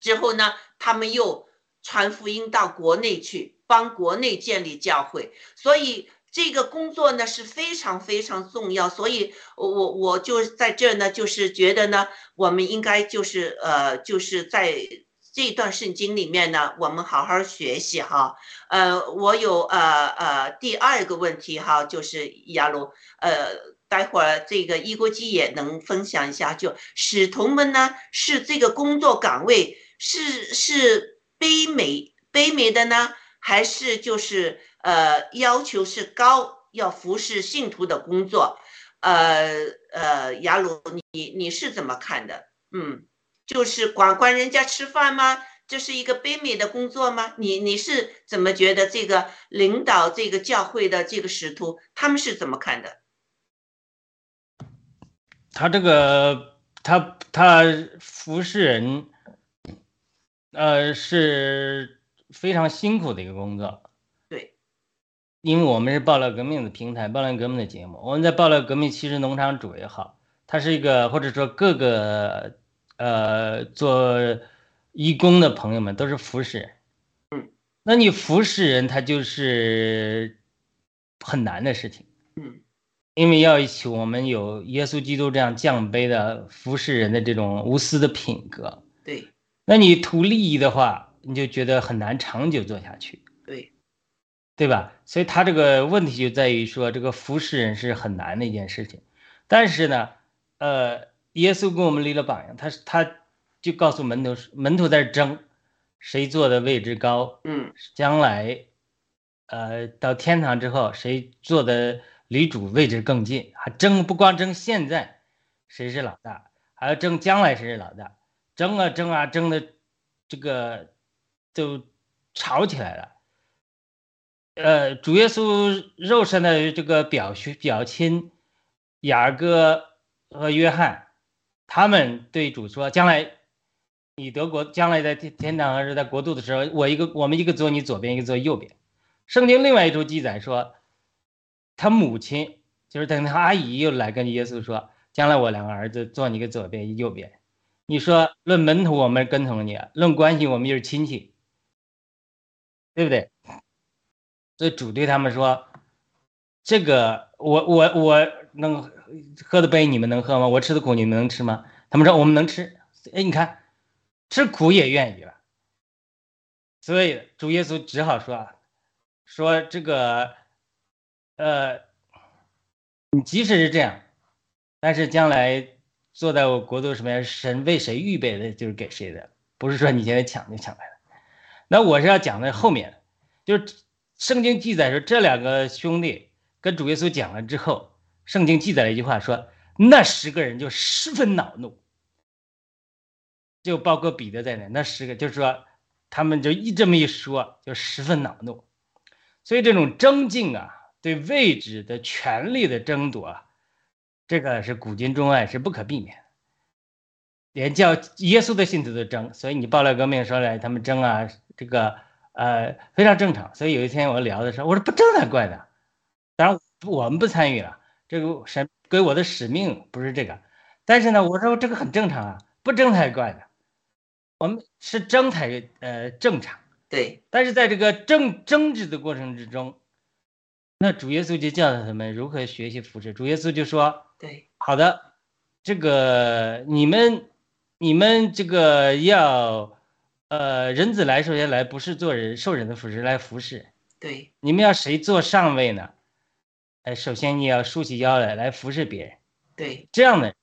之后呢，他们又。传福音到国内去，帮国内建立教会，所以这个工作呢是非常非常重要。所以，我我就在这呢，就是觉得呢，我们应该就是呃，就是在这段圣经里面呢，我们好好学习哈。呃，我有呃呃第二个问题哈，就是亚鲁呃，待会儿这个一国基也能分享一下，就使徒们呢是这个工作岗位是是。卑微卑微的呢，还是就是呃要求是高，要服侍信徒的工作，呃呃，雅鲁，你你是怎么看的？嗯，就是管管人家吃饭吗？这是一个卑微的工作吗？你你是怎么觉得这个领导这个教会的这个使徒，他们是怎么看的？他这个他他服侍人。呃，是非常辛苦的一个工作，对，因为我们是爆料革命的平台，爆料革命的节目。我们在爆料革命，其实农场主也好，他是一个或者说各个呃做义工的朋友们都是服侍人，嗯，那你服侍人，他就是很难的事情，嗯，因为要一起我们有耶稣基督这样降卑的服侍人的这种无私的品格，对。那你图利益的话，你就觉得很难长久做下去，对，对吧？所以他这个问题就在于说，这个服侍人是很难的一件事情。但是呢，呃，耶稣跟我们立了榜样，他是他就告诉门徒，门徒在争，谁坐的位置高，嗯，将来，呃，到天堂之后，谁坐的离主位置更近，还争不光争现在，谁是老大，还要争将来谁是老大，争啊争啊争的，这个都吵起来了。呃，主耶稣肉身的这个表兄表亲雅各和约翰，他们对主说：“将来你得国，将来在天天堂还是在国度的时候，我一个我们一个坐你左边，一个坐右边。”圣经另外一处记载说，他母亲就是等他阿姨又来跟耶稣说：“将来我两个儿子坐你个左边，右边。”你说论门徒我们跟从你，论关系我们就是亲戚，对不对？所以主对他们说：“这个我我我能喝的杯你们能喝吗？我吃的苦你们能吃吗？”他们说：“我们能吃。”哎，你看，吃苦也愿意了。所以主耶稣只好说啊。说这个，呃，你即使是这样，但是将来坐在我国度什么呀？神为谁预备的，就是给谁的，不是说你现在抢就抢来的。那我是要讲的后面，就是圣经记载说这两个兄弟跟主耶稣讲了之后，圣经记载了一句话说，那十个人就十分恼怒，就包括彼得在内，那十个就是说他们就一这么一说，就十分恼怒。所以这种争竞啊，对位置的权力的争夺啊，这个是古今中外是不可避免。连叫耶稣的信徒都争，所以你爆料革命说来他们争啊，这个呃非常正常。所以有一天我聊的时候，我说不争才怪的。当然我们不参与了，这个神给我的使命不是这个。但是呢，我说这个很正常啊，不争才怪的。我们是争才呃正常。对，但是在这个争争执的过程之中，那主耶稣就教导他们如何学习服侍。主耶稣就说：“对，好的，这个你们你们这个要，呃，人子来首先来不是做人受人的服侍，来服侍。对，你们要谁做上位呢？哎，首先你要竖起腰来，来服侍别人。对，这样的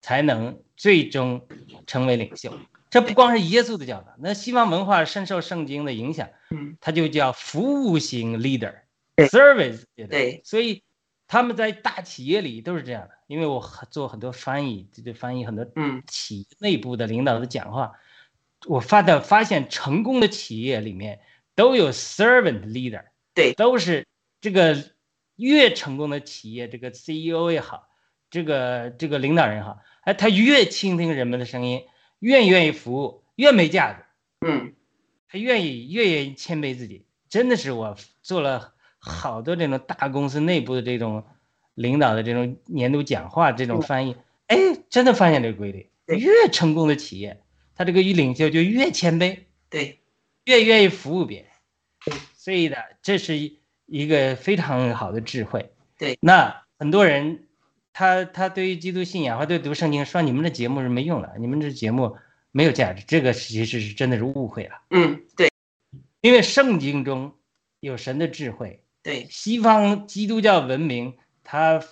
才能最终成为领袖。”这不光是耶稣的教导，那西方文化深受圣经的影响，嗯，他就叫服务型 leader，service 对，所以他们在大企业里都是这样的。因为我做很多翻译，就翻译很多嗯企内部的领导的讲话，我发的发现成功的企业里面都有 servant leader，对，都是这个越成功的企业，这个 CEO 也好，这个这个领导人好，哎，他越倾听人们的声音。越愿意服务，越没架子。嗯，他愿意越愿意谦卑自己，真的是我做了好多这种大公司内部的这种领导的这种年度讲话这种翻译，哎，真的发现这个规律。越成功的企业，他这个领袖就越谦卑，对，越愿意服务别人。所以呢，这是一个非常好的智慧。对，那很多人。他他对于基督信仰，或对读圣经，说你们的节目是没用的，你们这节目没有价值，这个其实是真的是误会了。嗯，对，因为圣经中有神的智慧。对，西方基督教文明，它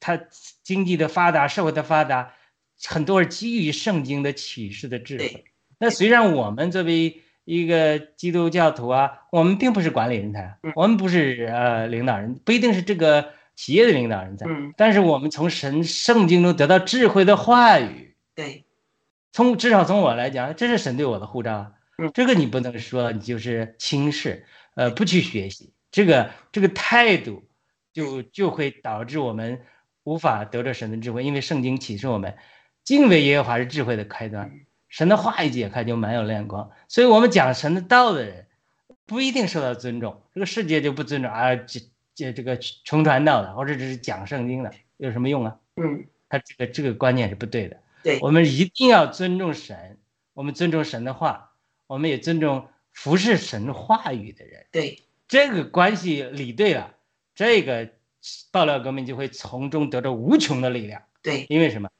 它经济的发达，社会的发达，很多是基于圣经的启示的智慧。那虽然我们作为一个基督教徒啊，我们并不是管理人才，我们不是呃领导人，不一定是这个。企业的领导人才，但是我们从神圣经中得到智慧的话语，对，从至少从我来讲，这是神对我的护照，这个你不能说你就是轻视，呃，不去学习，这个这个态度，就就会导致我们无法得着神的智慧，因为圣经启示我们，敬畏耶和华是智慧的开端，神的话一解开就满有亮光，所以我们讲神的道的人，不一定受到尊重，这个世界就不尊重啊这。这这个穷传道的，或者只是讲圣经的，有什么用啊？嗯，他这个这个观念是不对的。对，我们一定要尊重神，我们尊重神的话，我们也尊重服侍神话语的人。对，这个关系理对了，这个爆料革命就会从中得着无穷的力量。对，因为什么？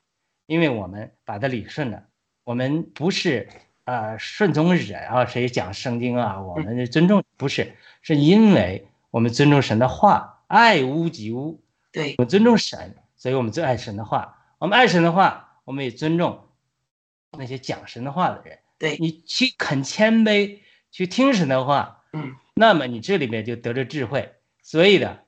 因为我们把它理顺了，我们不是啊顺从人啊，谁讲圣经啊，我们尊重不是，是因为。我们尊重神的话，爱屋及乌。对，我们尊重神，所以我们最爱神的话。我们爱神的话，我们也尊重那些讲神的话的人。对你去肯谦卑，去听神的话，嗯，那么你这里面就得着智慧。所以的，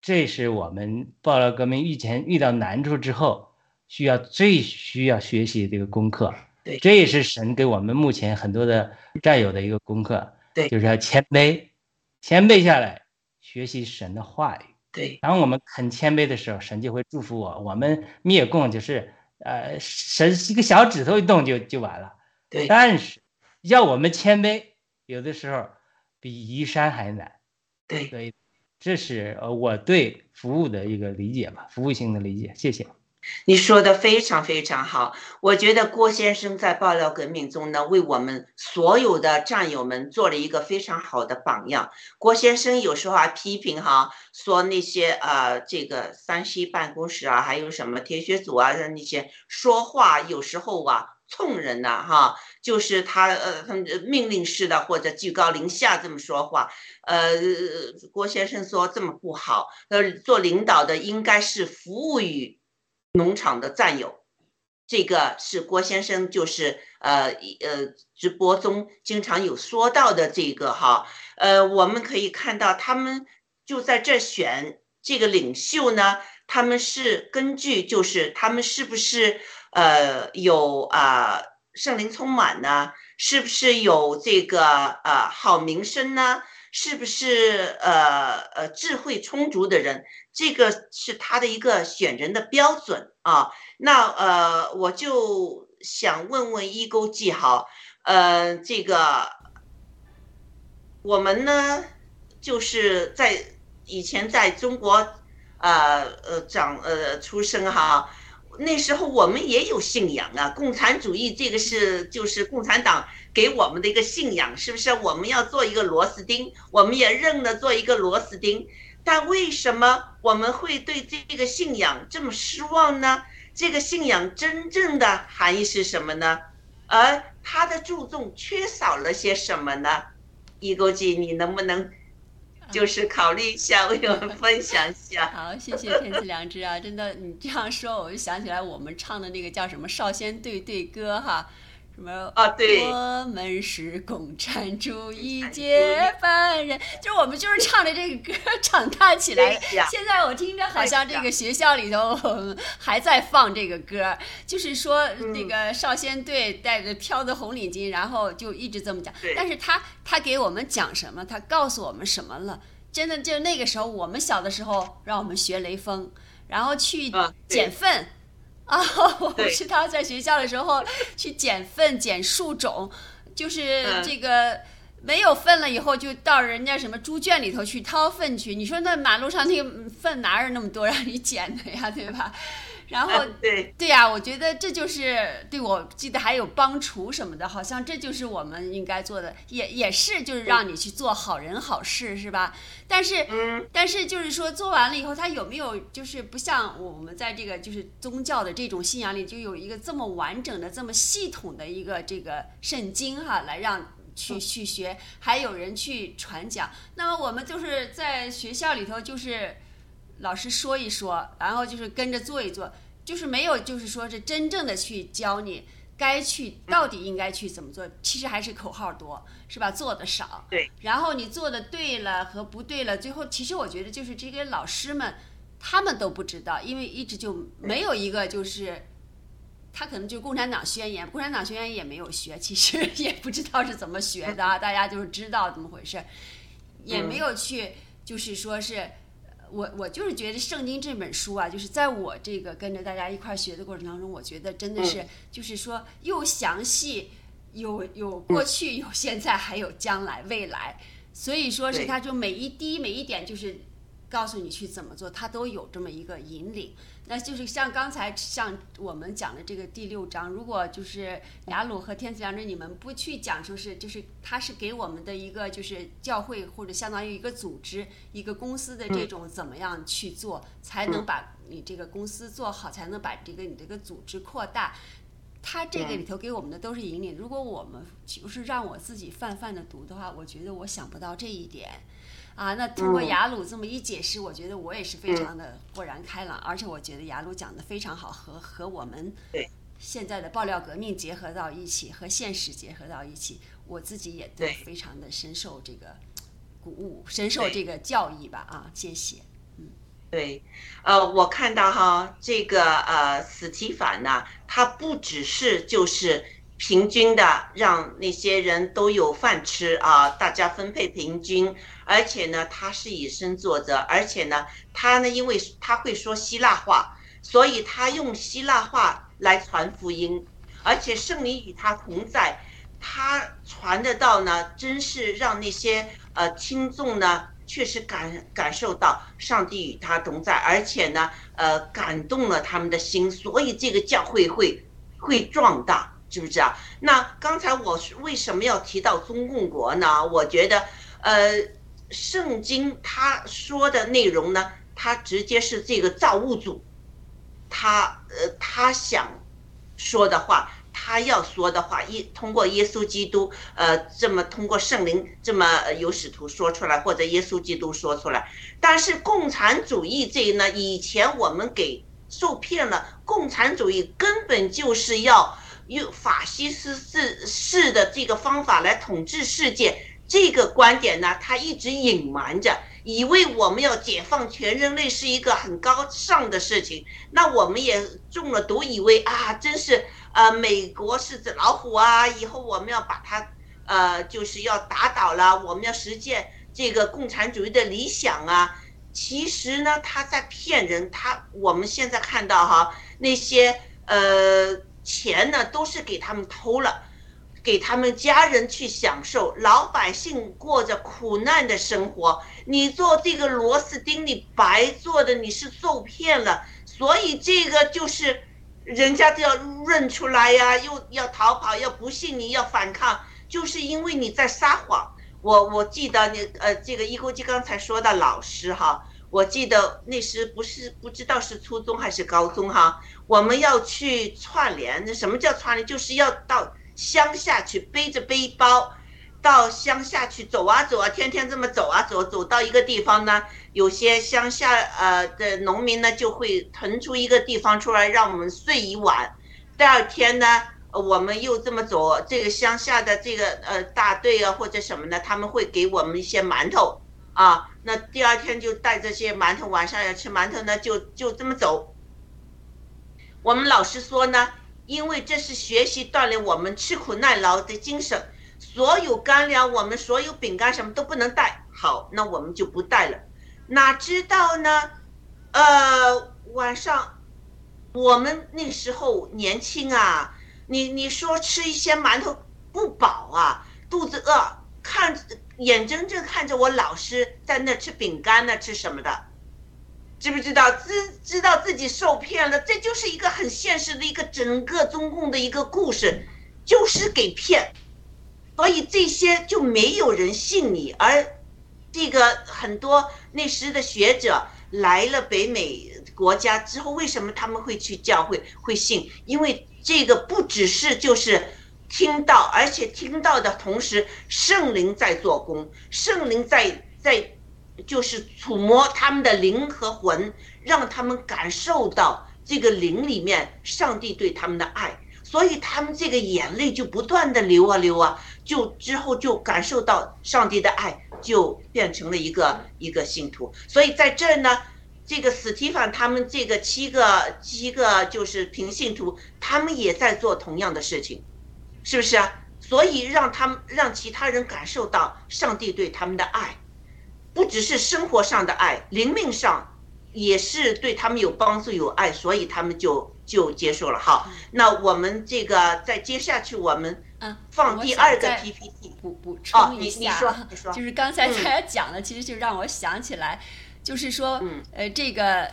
这是我们报了革命遇前遇到难处之后，需要最需要学习这个功课。对这也是神给我们目前很多的战友的一个功课。对就是要谦卑，谦卑下来，学习神的话语。对当我们很谦卑的时候，神就会祝福我。我们灭共就是，呃，神一个小指头一动就就完了。对但是要我们谦卑，有的时候比移山还难。对，所以这是呃我对服务的一个理解吧，服务性的理解。谢谢。你说的非常非常好，我觉得郭先生在爆料革命中呢，为我们所有的战友们做了一个非常好的榜样。郭先生有时候还批评哈，说那些呃这个山西办公室啊，还有什么铁血组啊的那些说话，有时候啊冲人呐、哈，就是他呃他们命令式的或者居高临下这么说话，呃，郭先生说这么不好，呃，做领导的应该是服务于。农场的战友，这个是郭先生就是呃呃直播中经常有说到的这个哈，呃我们可以看到他们就在这选这个领袖呢，他们是根据就是他们是不是呃有啊、圣灵充满呢？是不是有这个呃好名声呢？是不是呃呃智慧充足的人？这个是他的一个选人的标准啊。那呃，我就想问问一勾记哈，呃，这个我们呢，就是在以前在中国呃呃长呃出生哈，那时候我们也有信仰啊，共产主义这个是就是共产党给我们的一个信仰，是不是？我们要做一个螺丝钉，我们也认了做一个螺丝钉。但为什么我们会对这个信仰这么失望呢？这个信仰真正的含义是什么呢？而它的注重缺少了些什么呢？一勾记，你能不能就是考虑一下，为我们分享一下？好，谢谢天赐良知啊！真的，你这样说，我就想起来我们唱的那个叫什么《少先队队歌》哈，什么啊对我们是共产主义接班人，就是我们就是唱着这个歌长大起来的。现在我听着好像这个学校里头还在放这个歌，就是说嗯那个少先队带着飘的红领巾，然后就一直这么讲对。但是他他给我们讲什么？他告诉我们什么了？真的就那个时候，我们小的时候让我们学雷锋，然后去捡粪。啊，我对知道在学校的时候去捡粪、捡树种，就是嗯这个没有粪了以后，就到人家什么猪圈里头去掏粪去。你说那马路上那个粪哪有那么多让你捡的呀，对吧？然后嗯对对呀、我觉得这就是对我记得还有帮厨什么的，好像这就是我们应该做的，也也是就是让你去做好人好事，是吧？但是，嗯，但是就是说做完了以后，他有没有就是不像我们在这个就是宗教的这种信仰里，就有一个这么完整的、这么系统的一个这个圣经哈，来让。去去学，还有人去传讲。那么我们就是在学校里头，就是老师说一说，然后就是跟着做一做，就是没有就是说是真正的去教你该去到底应该去怎么做，其实还是口号多，是吧？做的少。对。然后你做的对了和不对了，最后其实我觉得就是这些老师们，他们都不知道，因为一直就没有一个就是。他可能就共产党宣言，共产党宣言也没有学，其实也不知道是怎么学的啊，大家就是知道怎么回事，也没有去，就是说是，我我就是觉得圣经这本书啊，就是在我这个跟着大家一块儿学的过程当中，我觉得真的是，就是说又详细，有有过去，有现在，还有将来未来，所以说是对它就每一滴每一点就是。告诉你去怎么做，它都有这么一个引领。那就是像刚才像我们讲的这个第六章，如果就是雅鲁和天赐良知你们不去讲，说是就是他是给我们的一个就是教会或者相当于一个组织、一个公司的这种怎么样去做，才能把你这个公司做好，才能把这个你这个组织扩大。他这个里头给我们的都是引领。如果我们就是让我自己泛泛的读的话，我觉得我想不到这一点。啊，那通过雅鲁这么一解释，我觉得我也是非常的豁然开朗，而且我觉得雅鲁讲的非常好，和和我们对。现在的爆料革命结合到一起，和现实结合到一起，我自己也对。非常的深受这个鼓舞，深受这个教义吧啊，谢谢。对，呃，我看到哈，这个呃，史提凡呢，他不只是就是平均的让那些人都有饭吃啊，大家分配平均，而且呢，他是以身作则，而且呢，他呢，因为他会说希腊话，所以他用希腊话来传福音，而且圣灵与他同在，他传的道呢，真是让那些呃听众呢。确实感感受到上帝与他同在，而且呢，呃，感动了他们的心，所以这个教会会会壮大，是不是啊？那刚才我为什么要提到中共国呢？我觉得，呃，圣经他说的内容呢，他直接是这个造物主，他呃，他想说的话。他要说的话，一通过耶稣基督，呃，这么通过圣灵这么有使徒说出来，或者耶稣基督说出来。但是共产主义这呢，以前我们给受骗了。共产主义根本就是要用法西斯式式的这个方法来统治世界。这个观点呢，他一直隐瞒着，以为我们要解放全人类是一个很高尚的事情。那我们也中了毒，以为啊，真是。呃，美国是纸老虎啊！以后我们要把它，呃，就是要打倒了。我们要实现这个共产主义的理想啊！其实呢，他在骗人。他我们现在看到哈，那些呃钱呢，都是给他们偷了，给他们家人去享受，老百姓过着苦难的生活。你做这个螺丝钉，你白做的，你是受骗了。所以这个就是。人家都要认出来呀，又要逃跑，要不信你，要反抗，就是因为你在撒谎。我我记得你呃，这个一国际刚才说的老师哈，我记得那时不是不知道是初中还是高中哈，我们要去串联。那什么叫串联？就是要到乡下去，背着背包。到乡下去走啊走啊，天天这么走啊走，走到一个地方呢，有些乡下呃的农民呢就会腾出一个地方出来让我们睡一晚。第二天呢，我们又这么走，这个乡下的这个呃大队啊或者什么的，他们会给我们一些馒头啊。那第二天就带这些馒头，晚上要吃馒头呢，就就这么走。我们老师说呢，因为这是学习锻炼我们吃苦耐劳的精神。所有干粮，我们所有饼干什么都不能带。好，那我们就不带了。哪知道呢？呃，晚上我们那时候年轻啊，你你说吃一些馒头不饱啊，肚子饿，看眼睁睁看着我老师在那吃饼干呢，吃什么的？知不知道？知知道自己受骗了，这就是一个很现实的一个整个中共的一个故事，就是给骗。所以这些就没有人信你，而这个很多那时的学者来了北美国家之后，为什么他们会去教会会信？因为这个不只是就是听到，而且听到的同时，圣灵在做工，圣灵在在就是触摸他们的灵和魂，让他们感受到这个灵里面上帝对他们的爱。所以他们这个眼泪就不断的流啊流啊，就之后就感受到上帝的爱，就变成了一个一个信徒。所以在这儿呢，这个史蒂凡他们这个七个七个就是平信徒，他们也在做同样的事情，是不是啊？所以让他们让其他人感受到上帝对他们的爱，不只是生活上的爱，灵命上也是对他们有帮助有爱，所以他们就。就接受了。好，那我们这个再接下去，我们嗯放第二个 PPT 补补充一下，你说你说，就是刚才大家讲的，其实就让我想起来，就是说，呃，这个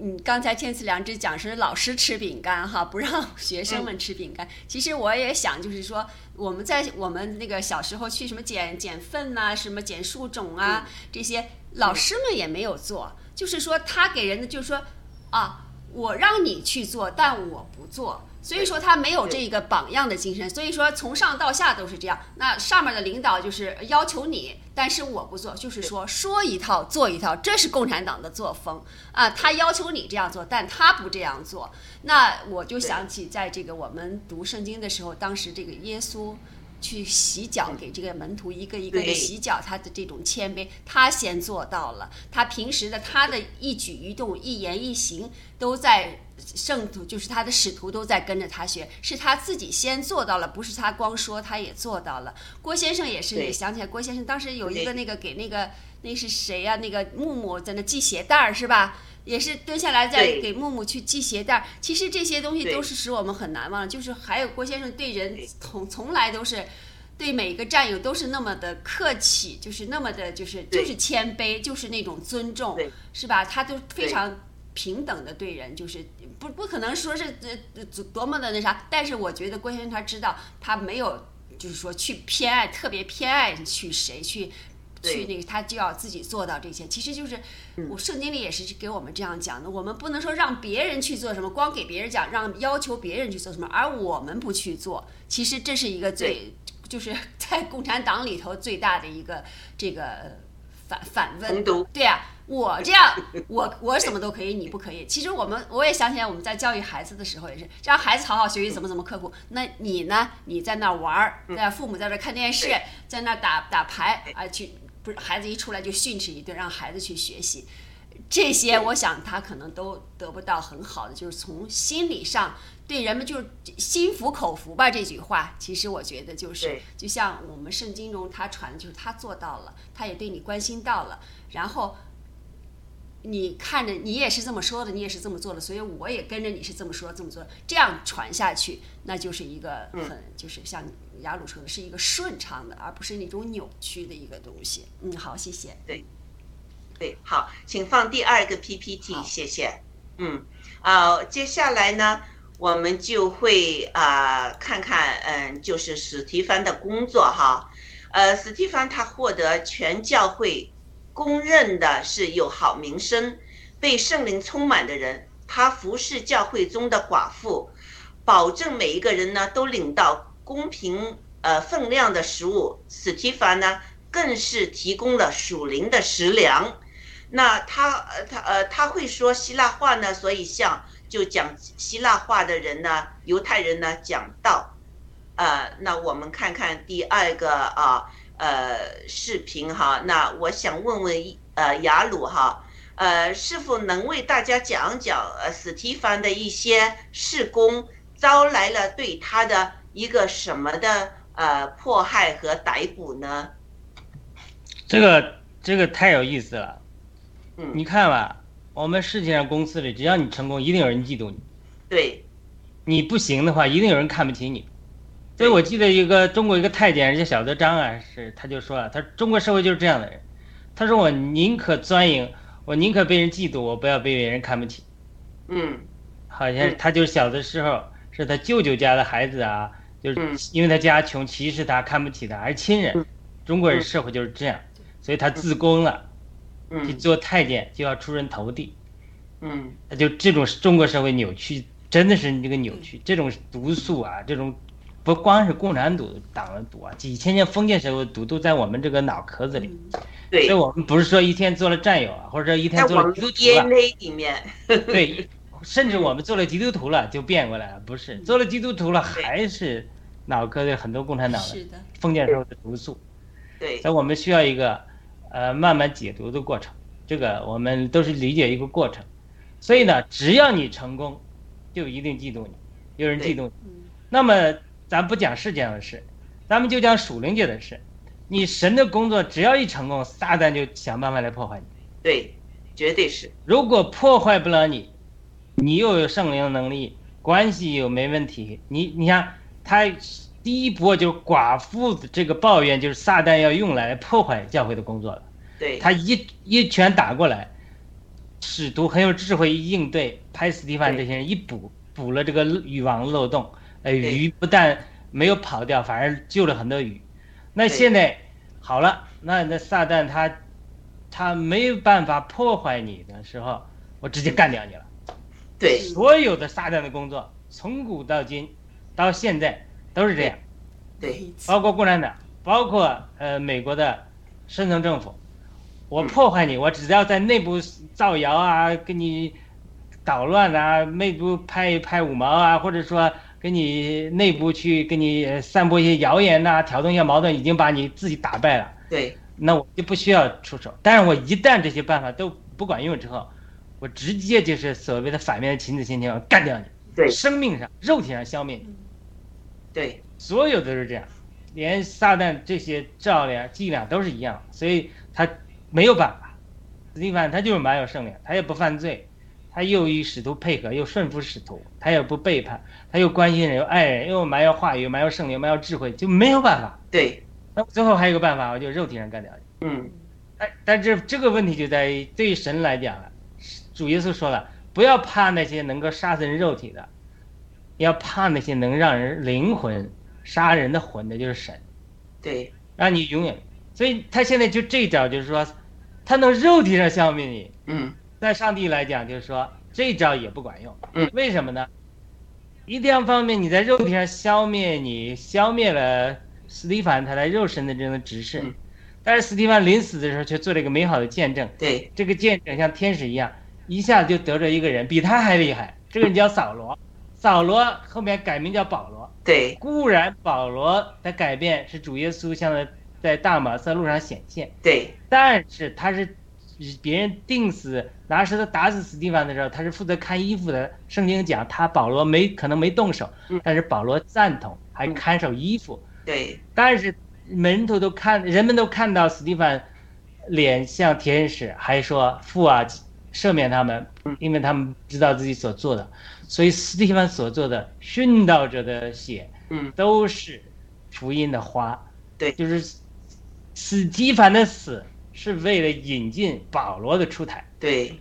嗯，刚才天赐良知讲是老师吃饼干哈，不让学生们吃饼干。其实我也想，就是说我们在我们那个小时候去什么捡捡粪呐，什么捡树种啊，这些老师们也没有做，就是说他给人的就是说啊。我让你去做，但我不做，所以说他没有这个榜样的精神。所以说从上到下都是这样。那上面的领导就是要求你，但是我不做，就是说说一套做一套，这是共产党的作风啊。他要求你这样做，但他不这样做。那我就想起在这个我们读圣经的时候，当时这个耶稣去洗脚，给这个门徒一个一个的洗脚，他的这种谦卑，他先做到了。他平时的他的一举一动、一言一行都在圣徒，就是他的使徒都在跟着他学，是他自己先做到了，不是他光说，他也做到了。郭先生也是，对也想起来，郭先生当时有一个那个给那个那是谁呀、那个木木在那系鞋带儿是吧？也是蹲下来在给木木去系鞋带儿。其实这些东西都是使我们很难忘的。就是还有郭先生对人从从来都是对每一个战友都是那么的客气，就是那么的，就是就是谦卑，就是那种尊重，是吧？他都非常。平等的对人，就是不不可能说是呃呃多么的那啥，但是我觉得郭先生他知道他没有，就是说去偏爱特别偏爱去谁去去那个，他就要自己做到这些。其实就是我圣经里也是给我们这样讲的，我们不能说让别人去做什么，光给别人讲，让要求别人去做什么，而我们不去做。其实这是一个最，就是 在共产党里头最大的一个这个反反问。对啊，我这样，我我什么都可以，你不可以。其实我们我也想起来，我们在教育孩子的时候也是，让孩子好好学习，怎么怎么刻苦。那你呢？你在那玩儿，在父母在这看电视，在那打打牌啊，去不是孩子一出来就训斥一顿，让孩子去学习。这些我想他可能都得不到很好的，就是从心理上对人们就是心服口服吧。这句话其实我觉得就是，就像我们圣经中他传的，就是他做到了，他也对你关心到了，然后你看着你也是这么说的，你也是这么做的，所以我也跟着你是这么说这么做，这样传下去，那就是一个很、就是像雅鲁说的，是一个顺畅的，而不是那种扭曲的一个东西。嗯，好，谢谢。对，对好，请放第二个 PPT，谢谢。嗯，啊、接下来呢，我们就会啊、看看，嗯，就是史蒂芬的工作哈。呃，史蒂芬他获得全教会公认的是有好名声、被圣灵充满的人。他服侍教会中的寡妇，保证每一个人呢都领到公平呃分量的食物。史提凡呢更是提供了属灵的食粮。那他呃他呃他会说希腊话呢，所以向就讲希腊话的人呢，犹太人呢讲道。呃，那我们看看第二个啊视频哈。那我想问问呃雅鲁哈，呃是否能为大家讲讲呃史蒂凡的一些事工招来了对他的一个什么的呃迫害和逮捕呢？这个这个太有意思了。嗯，你看吧，我们世界上公司里，只要你成功，一定有人嫉妒你；对你不行的话，一定有人看不起你。所以我记得一个中国一个太监人家小德张啊，是他就说啊，他说中国社会就是这样的人，他说我宁可钻营，我宁可被人嫉妒，我不要被别人看不起。嗯好像他就是小的时候是他舅舅家的孩子啊，就是嗯因为他家穷，歧视他，看不起他，而亲人嗯。中国人社会就是这样，所以他自宫了，去嗯做太监就要出人头地。嗯他就这种中国社会扭曲，真的是这个扭曲，这种毒素啊，这种不光是共产党的毒啊，几千年封建社会的毒都在我们这个脑壳子里。嗯，对所以，我们不是说一天做了战友啊，或者说一天做了基督徒了，DNA 里面，对，甚至我们做了基督徒了就变过来了，不是做了基督徒了还是脑壳里很多共产党的，封建社会的毒素。对所以我们需要一个呃慢慢解读的过程，这个我们都是理解一个过程。所以呢，只要你成功，就一定嫉妒你，有人嫉妒你。嗯那么咱不讲世界上的事，咱们就讲属灵界的事。你神的工作只要一成功，撒旦就想办法来破坏你。对，绝对是，如果破坏不了你，你又有圣灵的能力，关系又没问题，你你看他第一波就是寡妇的这个抱怨，就是撒旦要用来破坏教会的工作了。对，他一一拳打过来，使徒很有智慧应对，拍斯蒂凡这些人一补补了这个渔网漏洞，呃，鱼不但没有跑掉，反而救了很多鱼。那现在好了，那那撒旦他他没有办法破坏你的时候，我直接干掉你了。对所有的撒旦的工作，从古到今，到现在都是这样。对包括共产党，包括呃美国的深层政府，我嗯破坏你，我只要在内部造谣啊，给你捣乱啊，内部拍一拍五毛啊，或者说给你内部去跟你呃散播一些谣言呐、挑动一些矛盾，已经把你自己打败了。对，那我就不需要出手。但是我一旦这些办法都不管用之后，我直接就是所谓的反面的秦子先天，我干掉你，对生命上、肉体上消灭你，对，所有都是这样，连撒旦这些照料伎俩都是一样，所以他没有办法。斯蒂凡他就是蛮有胜量，他也不犯罪，他又与使徒配合，又顺服使徒，他也不背叛，他又关心人，又爱人，又蛮有话语，又蛮有胜利，又蛮有智慧，就没有办法。对，那最后还有一个办法，我就肉体上干掉你。嗯，但但这这个问题就在于，对于神来讲了，主耶稣说了，不要怕那些能够杀死人肉体的，要怕那些能让人灵魂杀人的魂的，就是神，对，让你永远。所以他现在就这一招，就是说，他能肉体上消灭你，嗯，在上帝来讲，就是说这一招也不管用。嗯为什么呢？一定要方面，你在肉体上消灭你，消灭了斯蒂凡他在肉身的这种指示，嗯但是斯蒂凡临死的时候却做了一个美好的见证。对，这个见证像天使一样，一下子就得着一个人，比他还厉害。这个人叫扫罗，扫罗后面改名叫保罗。对，固然保罗的改变是主耶稣向他在大马色路上显现，对，但是他是别人定死拿石头打死斯蒂凡的时候，他是负责看衣服的。圣经讲他保罗没可能没动手嗯，但是保罗赞同，还嗯看守衣服。对，但是门徒都看，人们都看到斯蒂凡脸像天使，还说父啊，赦免他们嗯，因为他们知道自己所做的。所以斯蒂凡所做的殉道者的血，嗯，都是福音的花。对就是斯蒂凡的死是为了引进保罗的出台。对，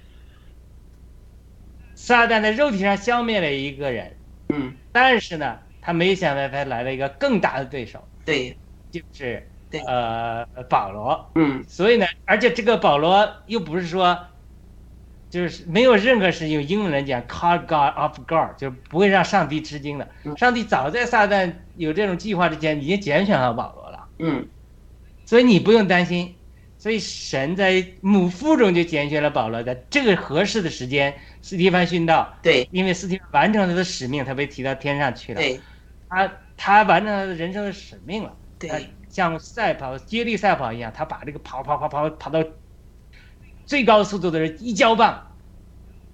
撒旦在肉体上消灭了一个人，嗯，但是呢，他没想到他来了一个更大的对手，对，就是对呃保罗。嗯，所以呢，而且这个保罗又不是说，就是没有任何事用英文来讲 caught God off guard，就是不会让上帝吃惊的。嗯上帝早在撒旦有这种计划之前，已经拣选好保罗了，嗯，所以你不用担心。所以神在母腹中就拣选了保罗，在这个合适的时间，斯蒂凡殉道，对，因为斯蒂凡完成了他的使命，他被提到天上去了。对，他他完成了他的人生的使命了。对他像赛跑、接力赛跑一样，他把这个跑跑跑跑跑到最高速度的人一交棒，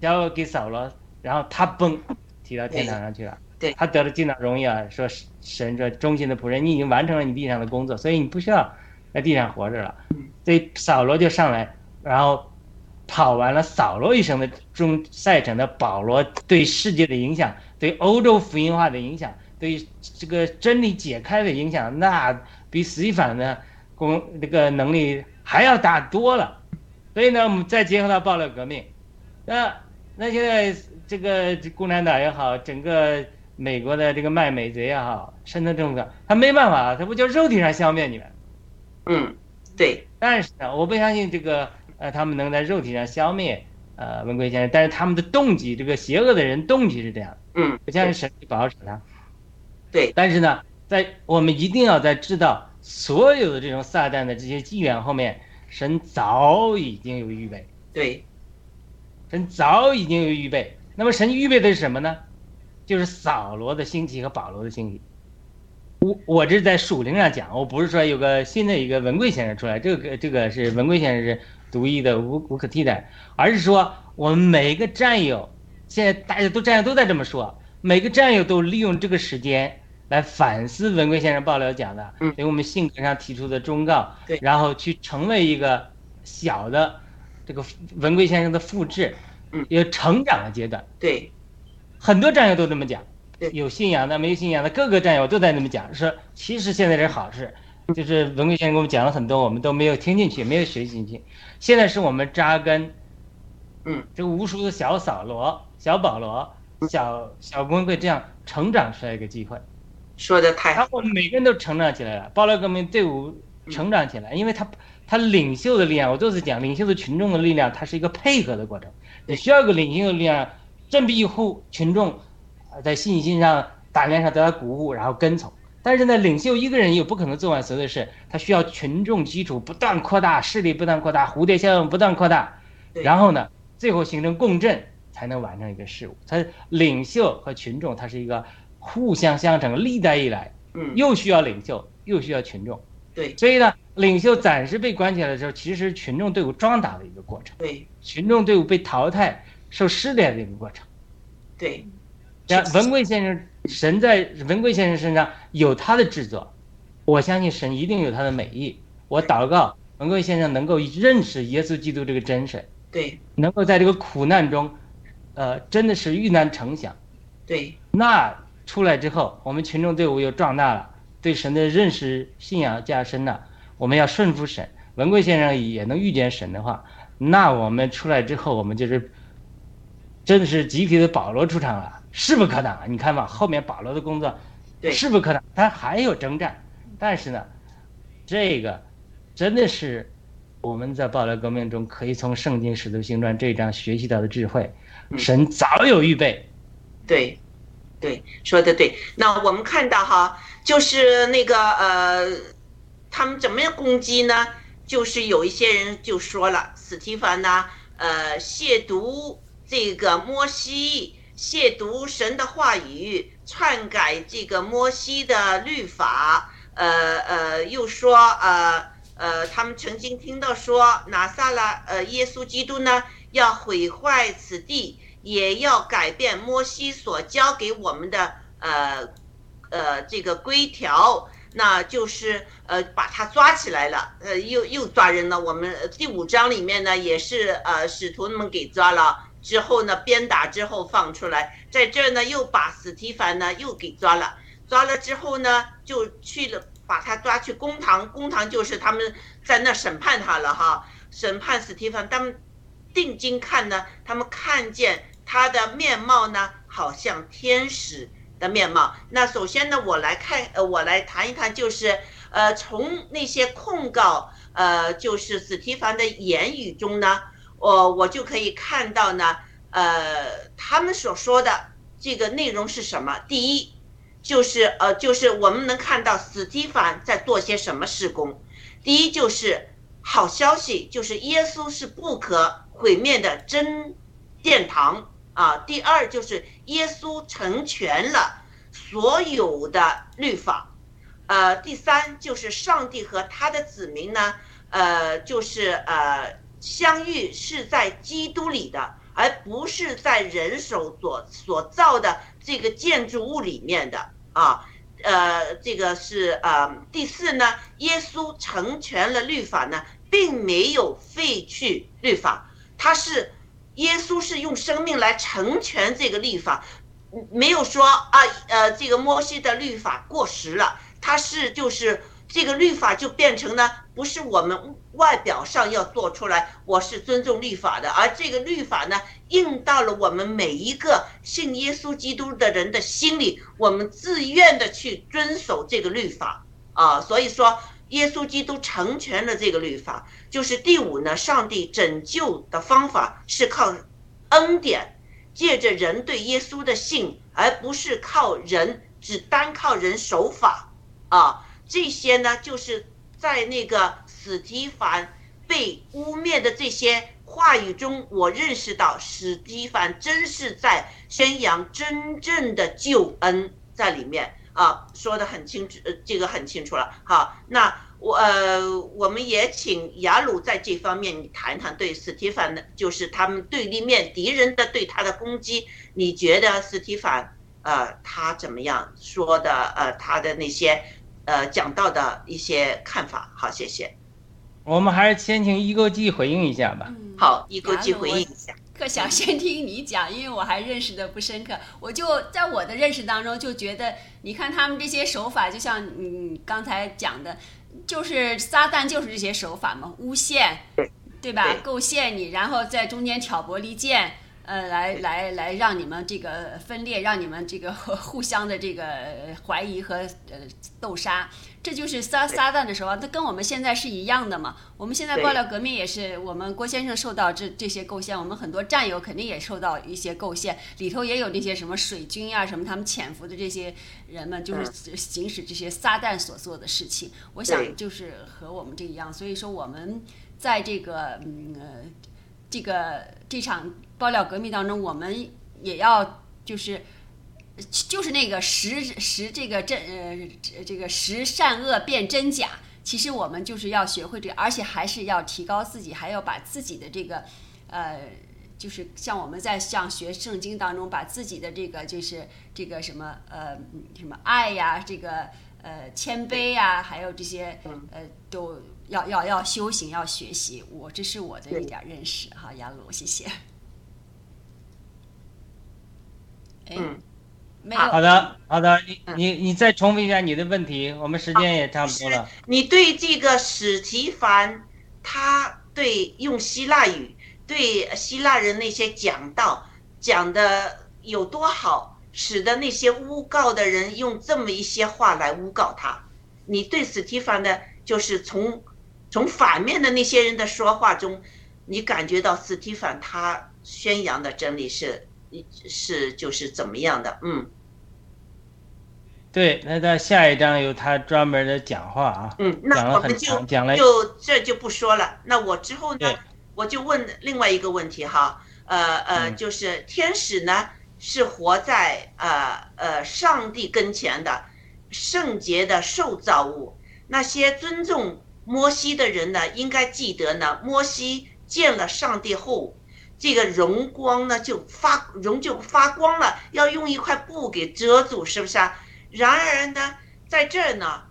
交给扫罗，然后他嘣提到天堂上去了。对他得了进到荣耀，说神说忠心的仆人，你已经完成了你地上的工作，所以你不需要在地上活着了。所以扫罗就上来，然后跑完了扫罗一生的中赛程的保罗对世界的影响，对欧洲福音化的影响，对这个真理解开的影响，那比史蒂凡的功这个能力还要大多了。所以呢，我们再结合到暴力革命，那那现在这个共产党也好，整个美国的这个卖美贼也好，深圳政府他没办法，他不就肉体上消灭你们？嗯，对，但是呢，我不相信这个呃，他们能在肉体上消灭呃文贵先生，但是他们的动机，这个邪恶的人动机是这样的，嗯，不像是神去保守他。对，但是呢，在我们一定要在知道所有的这种撒旦的这些纪元后面，神早已经有预备，对，神早已经有预备。那么神预备的是什么呢？就是扫罗的兴起和保罗的兴起。我我这是在属灵上讲，我不是说有个新的一个文贵先生出来，这个这个是文贵先生是独一的无无可替代，而是说我们每个战友，现在大家都战友都在这么说，每个战友都利用这个时间来反思文贵先生爆料讲的，给我们性格上提出的忠告，对。然后去成为一个小的这个文贵先生的复制，嗯。有成长的阶段。对，很多战友都这么讲对，有信仰的、没有信仰的，各个战友都在那么讲，说其实现在是好事，就是文贵先生给我们讲了很多，我们都没有听进去，没有学习进去。现在是我们扎根，嗯，这个无数的小扫罗、小保罗、小小文贵这样成长出来一个机会，说的太好，然后我们每个人都成长起来了，暴乱革命队伍成长起来，因为他他领袖的力量，我就是讲，领袖的群众的力量，它是一个配合的过程，你需要一个领袖的力量，振臂一呼，群众呃在信心上、胆量上得到鼓舞，然后跟从。但是呢，领袖一个人也不可能做完所有的事，他需要群众基础不断扩大，势力不断扩大，蝴蝶效应不断扩大，然后呢，最后形成共振，才能完成一个事物。他领袖和群众，他是一个互相相成，历代以来嗯，又需要领袖，又需要群众。对所以呢，领袖暂时被关起来的时候，其实群众队伍壮大的一个过程，对群众队伍被淘汰、受试炼的一个过程。对，像文贵先生，神在文贵先生身上有他的制作，我相信神一定有他的美意。我祷告文贵先生能够认识耶稣基督这个真神，对能够在这个苦难中，呃，真的是遇难成祥。对那出来之后，我们群众队伍又壮大了，对神的认识、信仰加深了。我们要顺服神。文贵先生也能遇见神的话，那我们出来之后，我们就是真的是集体的保罗出场了，势不可挡啊！你看嘛，后面保罗的工作对势不可挡，他还有征战，但是呢，这个真的是我们在保罗革命中可以从《圣经使徒行传》这一章学习到的智慧，嗯神早有预备。对，对，说的对。那我们看到哈，就是那个呃，他们怎么样攻击呢？就是有一些人就说了，史提凡呐，呃，亵渎这个摩西，亵渎神的话语，篡改这个摩西的律法，呃呃，又说呃呃，他们曾经听到说拿撒勒呃耶稣基督呢要毁坏此地。也要改变摩西所教给我们的呃呃这个规条，那就是呃把他抓起来了，呃又又抓人了。我们第五章里面呢也是呃使徒们给抓了之后呢鞭打之后放出来，在这儿呢又把史提凡呢又给抓了，抓了之后呢就去了把他抓去公堂，公堂就是他们在那审判他了哈，审判史提凡，他们。定睛看呢，他们看见他的面貌呢，好像天使的面貌。那首先呢，我来看，呃，我来谈一谈，就是呃，从那些控告，呃，就是史提凡的言语中呢，我我就可以看到呢，呃，他们所说的这个内容是什么？第一，就是呃，就是我们能看到史蒂凡在做些什么事工。第一就是好消息，就是耶稣是不可。毁灭的真殿堂啊！第二就是耶稣成全了所有的律法，呃，第三就是上帝和他的子民呢，呃，就是呃相遇是在基督里的，而不是在人手所所造的这个建筑物里面的啊。呃，这个是呃第四呢，耶稣成全了律法呢，并没有废去律法。他是耶稣是用生命来成全这个律法，没有说啊呃这个摩西的律法过时了，他是就是这个律法就变成呢不是我们外表上要做出来，我是尊重律法的，而这个律法呢印到了我们每一个信耶稣基督的人的心里，我们自愿的去遵守这个律法啊，所以说。耶稣基督成全了这个律法，就是第五呢。上帝拯救的方法是靠恩典，借着人对耶稣的信，而不是靠人，只单靠人守法啊。这些呢，就是在那个史提凡被污蔑的这些话语中，我认识到史提凡真是在宣扬真正的救恩在里面。啊，说的很清楚，呃，这个很清楚了。好，那我呃，我们也请雅鲁在这方面你谈谈对史提凡的，就是他们对立面敌人的对他的攻击，你觉得史提凡呃他怎么样说的？呃，他的那些呃讲到的一些看法。好，谢谢。我们还是先请一勾记回应一下吧。嗯，好，一勾记回应一下。可想先听你讲，因为我还认识的不深刻，我就在我的认识当中就觉得，你看他们这些手法，就像你刚才讲的，就是撒旦就是这些手法嘛，诬陷，对吧？对构陷你，然后在中间挑拨离间，呃，来来来让你们这个分裂，让你们这个 互相的这个怀疑和呃斗杀，这就是撒撒旦的时候，它跟我们现在是一样的嘛。我们现在对爆料革命也是，我们郭先生受到这这些构陷，我们很多战友肯定也受到一些构陷，里头也有那些什么水军啊，什么他们潜伏的这些人们，就是行使这些撒旦所做的事情。我想就是和我们这一样，所以说我们在这个嗯呃这个这场爆料革命当中，我们也要就是就是那个识识这个真呃这个识善恶辨真假。其实我们就是要学会这，而且还是要提高自己，还要把自己的这个呃。就是像我们在像学圣经当中，把自己的这个就是这个什么呃什么爱呀，这个呃谦卑呀，还有这些呃都要要要修行要学习。我这是我的一点认识哈，杨璐，谢谢。哎，没有。好的，好的，你你你再重复一下你的问题，我们时间也差不多了。你对这个史提凡，他对用希腊语。对希腊人那些讲道讲的有多好，使得那些诬告的人用这么一些话来诬告他。你对史提凡的，就是从从反面的那些人的说话中，你感觉到史蒂凡他宣扬的真理是是就是怎么样的？嗯，对，那到下一章有他专门的讲话啊，嗯，那我们就就这就不说了。那我之后呢？我就问另外一个问题哈，呃呃，就是天使呢是活在呃呃上帝跟前的圣洁的受造物，那些尊重摩西的人呢，应该记得呢，摩西见了上帝后，这个荣光呢就发荣就发光了，要用一块布给遮住，是不是啊？然而呢，在这儿呢，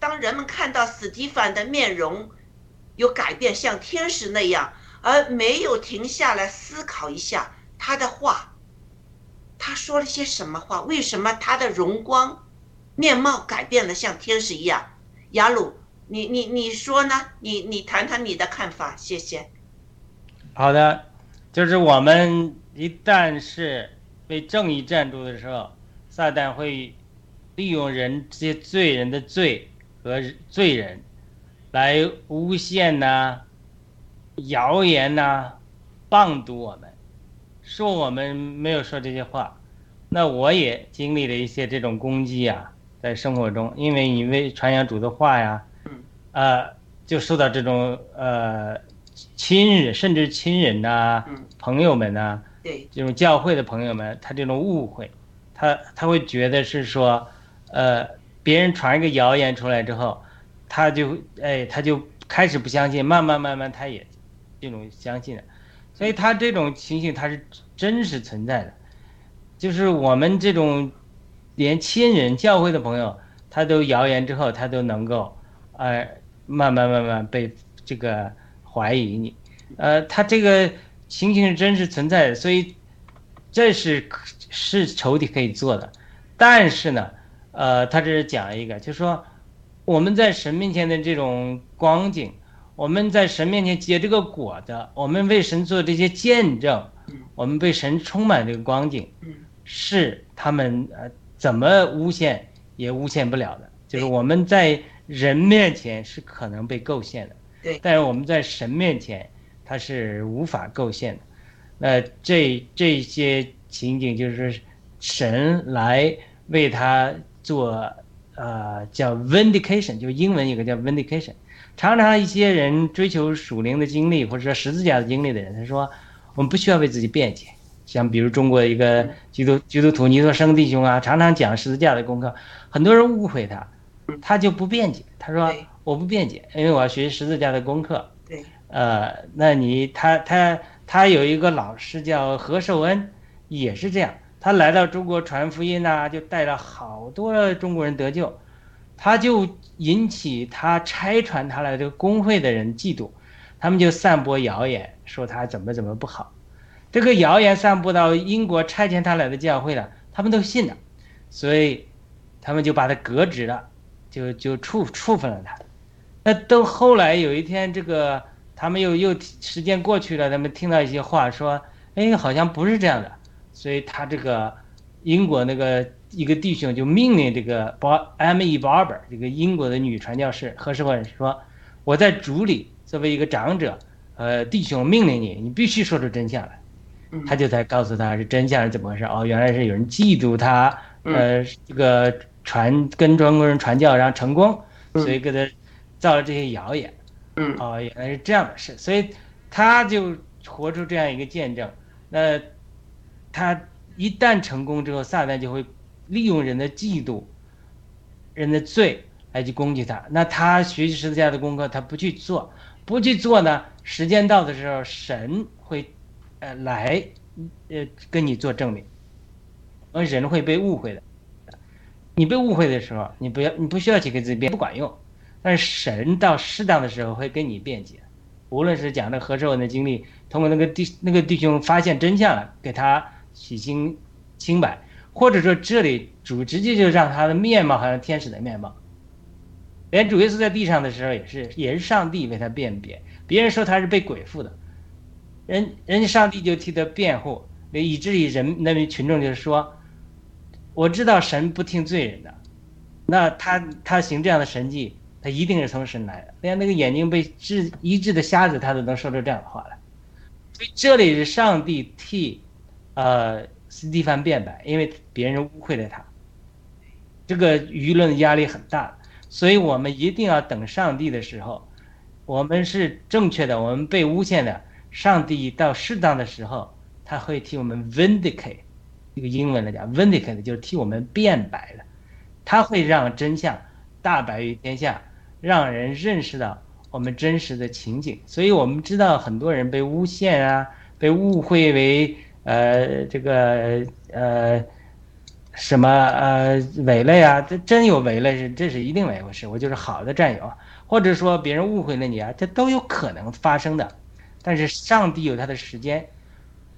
当人们看到史蒂凡的面容。有改变，像天使那样，而没有停下来思考一下他的话，他说了些什么话？为什么他的荣光面貌改变了，像天使一样？雅鲁，你你你说呢？你你谈谈你的看法，谢谢。好的，就是我们一旦是被正义站住的时候，撒旦会利用人这些罪人的罪和罪人。来诬陷呐，谣言呐，谤读我们，说我们没有说这些话。那我也经历了一些这种攻击啊，在生活中，因为你为传扬主的话呀，呃，就受到这种呃亲人甚至亲人呐，朋友们呐，对。这种教会的朋友们，他这种误会，他他会觉得是说，呃，别人传一个谣言出来之后。他就哎，他就开始不相信，慢慢慢慢，他也这种相信了，所以他这种情形他是真实存在的，就是我们这种连亲人、教会的朋友，他都谣言之后，他都能够，呃，慢慢慢慢被这个怀疑你，呃，他这个情形是真实存在的，所以这是是仇敌可以做的，但是呢，呃，他这是讲一个，就是说。我们在神面前的这种光景，我们在神面前结这个果的，我们为神做这些见证，我们被神充满这个光景，是他们呃怎么诬陷也诬陷不了的。就是我们在人面前是可能被构陷的，对，但是我们在神面前他是无法构陷的。那这这些情景就是神来为他做。呃，叫 vindication，就英文有个叫 vindication。常常一些人追求属灵的经历，或者说十字架的经历的人，他说我们不需要为自己辩解。像比如中国一个基督基督徒尼多生弟兄啊，常常讲十字架的功课，很多人误会他，他就不辩解。他说我不辩解，因为我要学十字架的功课。对。呃，那你他他他有一个老师叫何寿恩，也是这样。他来到中国传福音呐，就带了好多中国人得救，他就引起他拆传他来这个工会的人嫉妒，他们就散播谣言，说他怎么怎么不好。这个谣言散布到英国拆迁他来的教会了，他们都信了，所以他们就把他革职了，就就处处分了他。那到后来有一天，这个他们又又时间过去了，他们听到一些话说，哎，好像不是这样的。所以他这个英国那个一个弟兄就命令这个 M. E. Barber 这个英国的女传教士何世文说：“我在主里作为一个长者，呃，弟兄命令你，你必须说出真相来。”他就才告诉他是真相是怎么回事哦，原来是有人嫉妒他，呃，这个传跟中国人传教然后成功，所以给他造了这些谣言。嗯，哦，原来是这样的事，所以他就活出这样一个见证。那。他一旦成功之后，撒旦就会利用人的嫉妒、人的罪来去攻击他。那他学习十字架的功课，他不去做，不去做呢？时间到的时候，神会，呃，来，呃，跟你做证明。而人会被误会的。你被误会的时候，你不要，你不需要去给自己辩，不管用。但是神到适当的时候会跟你辩解，无论是讲的何寿文的经历，通过那个弟那个弟兄发现真相了，给他洗清清白，或者说这里主直接就让他的面貌好像天使的面貌。连主耶稣在地上的时候也是，也是上帝为他辨别。别人说他是被鬼附的，人人家上帝就替他辩护，以至于人那边群众就是说。我知道神不听罪人的，那他他行这样的神迹，他一定是从神来的。连那个眼睛被治医治的瞎子，他都能说出这样的话来。所以这里是上帝替，呃，斯蒂凡辩白，因为别人误会了他。这个舆论压力很大，所以我们一定要等上帝的时候，我们是正确的，我们被诬陷的，上帝到适当的时候，他会替我们 vindicate。这个英文来讲，vindicate 就是替我们辩白的，他会让真相大白于天下，让人认识到我们真实的情景。所以我们知道很多人被诬陷啊，被误会为呃这个呃什么呃伪类啊，这真有伪类是这是一定伪回事，我就是好的战友，或者说别人误会了你啊，这都有可能发生的。但是上帝有他的时间。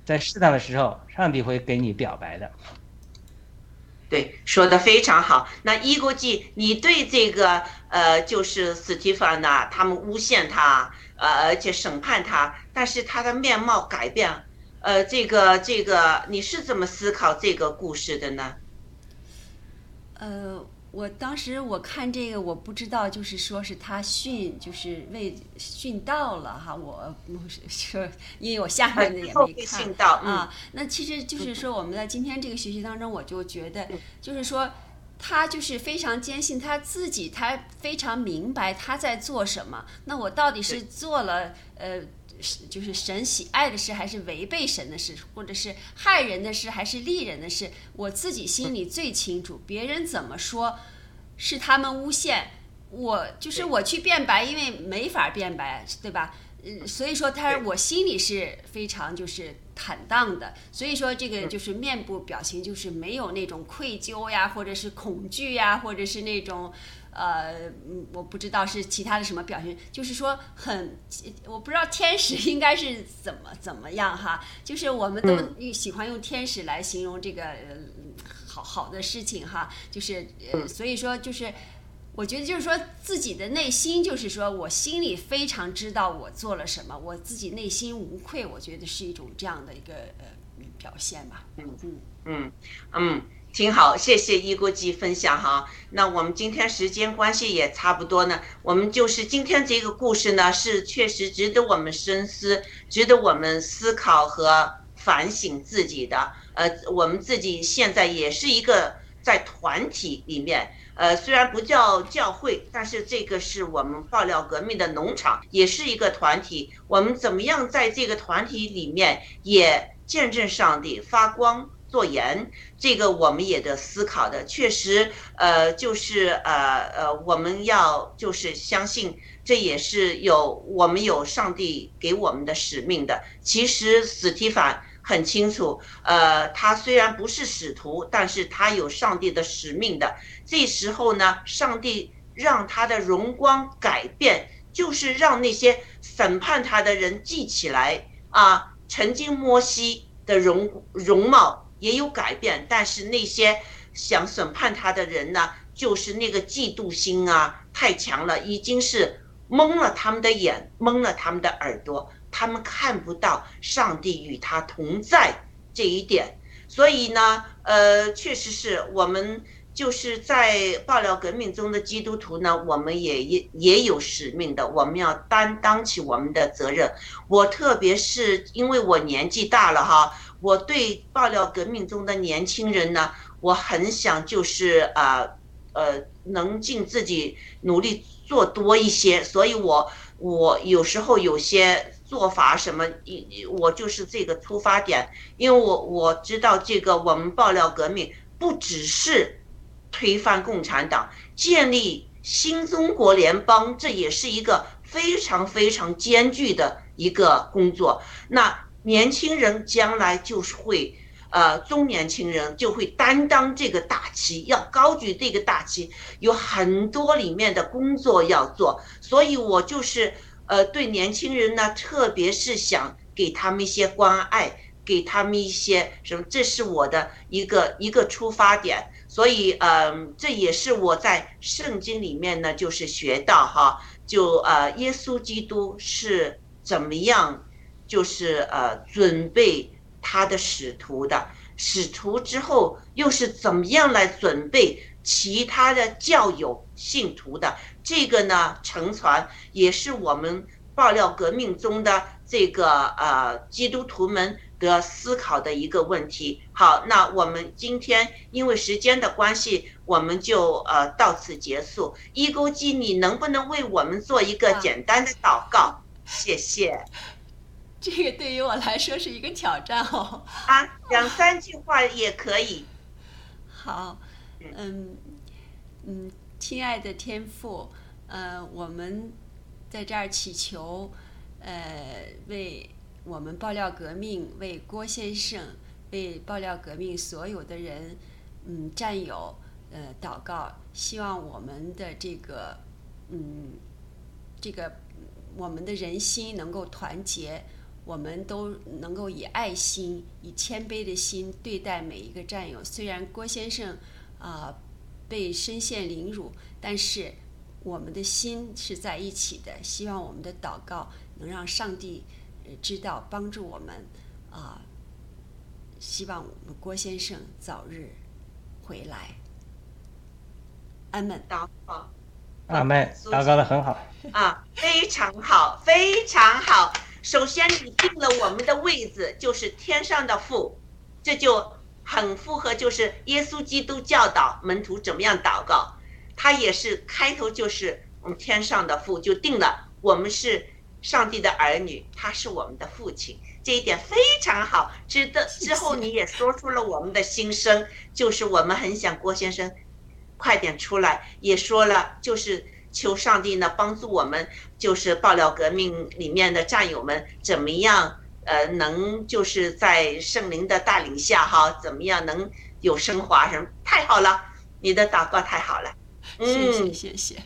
在适当的时候，上帝会给你表白的。对，说的非常好。那伊国际，你对这个呃，就是斯蒂芬呐，他们诬陷他，呃，而且审判他，但是他的面貌改变，呃，这个这个，你是怎么思考这个故事的呢？呃。我当时我看这个，我不知道，就是说是他训，就是为训到了哈，我说，因为我下面的也没看啊。那其实就是说，我们在今天这个学习当中，我就觉得，就是说，他就是非常坚信他自己，他非常明白他在做什么。那我到底是做了呃？就是神喜爱的事，还是违背神的事，或者是害人的事，还是利人的事？我自己心里最清楚。别人怎么说，是他们诬陷我，就是我去辩白，因为没法辩白，对吧？嗯，所以说他我心里是非常就是坦荡的。所以说这个就是面部表情就是没有那种愧疚呀，或者是恐惧呀，或者是那种。呃，我不知道是其他的什么表情，就是说很，我不知道天使应该是怎么怎么样哈，就是我们都喜欢用天使来形容这个好好的事情哈，就是呃，所以说就是我觉得就是说自己的内心就是说我心里非常知道我做了什么，我自己内心无愧，我觉得是一种这样的一个呃表现吧。嗯嗯嗯嗯。挺好，谢谢一国际分享哈。那我们今天时间关系也差不多呢，我们就是今天这个故事呢，是确实值得我们深思，值得我们思考和反省自己的。呃，我们自己现在也是一个在团体里面，呃，虽然不叫教会，但是这个是我们爆料革命的农场，也是一个团体。我们怎么样在这个团体里面也见证上帝发光？做盐，这个我们也得思考的。确实，呃，就是呃呃，我们要就是相信，这也是有我们有上帝给我们的使命的。其实史提凡很清楚，呃，他虽然不是使徒，但是他有上帝的使命的。这时候呢，上帝让他的荣光改变，就是让那些审判他的人记起来啊，曾经摩西的容容貌。也有改变，但是那些想审判他的人呢，就是那个嫉妒心啊太强了，已经是蒙了他们的眼，蒙了他们的耳朵，他们看不到上帝与他同在这一点。所以呢，呃，确实是我们就是在爆料革命中的基督徒呢，我们也也也有使命的，我们要担当起我们的责任。我特别是因为我年纪大了哈。我对爆料革命中的年轻人呢，我很想就是啊，呃，能尽自己努力做多一些，所以我我有时候有些做法什么，一我就是这个出发点，因为我我知道这个我们爆料革命不只是推翻共产党，建立新中国联邦，这也是一个非常非常艰巨的一个工作。那年轻人将来就是会。呃，中年轻人就会担当这个大旗，要高举这个大旗，有很多里面的工作要做，所以我就是呃，对年轻人呢，特别是想给他们一些关爱，给他们一些什么，这是我的一个一个出发点，所以呃，这也是我在圣经里面呢，就是学到哈，就呃，耶稣基督是怎么样，就是呃，准备。他的使徒的使徒之后，又是怎么样来准备其他的教友信徒的？这个呢，乘船也是我们爆料革命中的这个呃基督徒们的思考的一个问题。好，那我们今天因为时间的关系，我们就呃到此结束。一钩机，你能不能为我们做一个简单的祷告？谢谢。这个对于我来说是一个挑战哦。啊，两三句话也可以。好，嗯嗯，亲爱的天父，呃，我们在这儿祈求，呃，为我们爆料革命，为郭先生，为爆料革命所有的人，嗯，战友，呃，祷告，希望我们的这个，嗯，这个我们的人心能够团结。我们都能够以爱心、以谦卑的心对待每一个战友。虽然郭先生啊被深陷凌辱，但是我们的心是在一起的。希望我们的祷告能让上帝知道，帮助我们啊。希望我们郭先生早日回来。阿门。祷告。阿门。祷告的很好。啊，非常好，非常好。首先，你定了我们的位置，就是天上的父，这就很符合，就是耶稣基督教导门徒怎么样祷告。他也是开头就是我们天上的父，就定了我们是上帝的儿女，他是我们的父亲，这一点非常好。值得之后，你也说出了我们的心声，就是我们很想郭先生快点出来，也说了就是。求上帝呢帮助我们，就是爆料革命里面的战友们怎么样？呃，能就是在圣灵的带领下哈，怎么样能有升华？什么？太好了，你的祷告太好了。谢谢谢谢。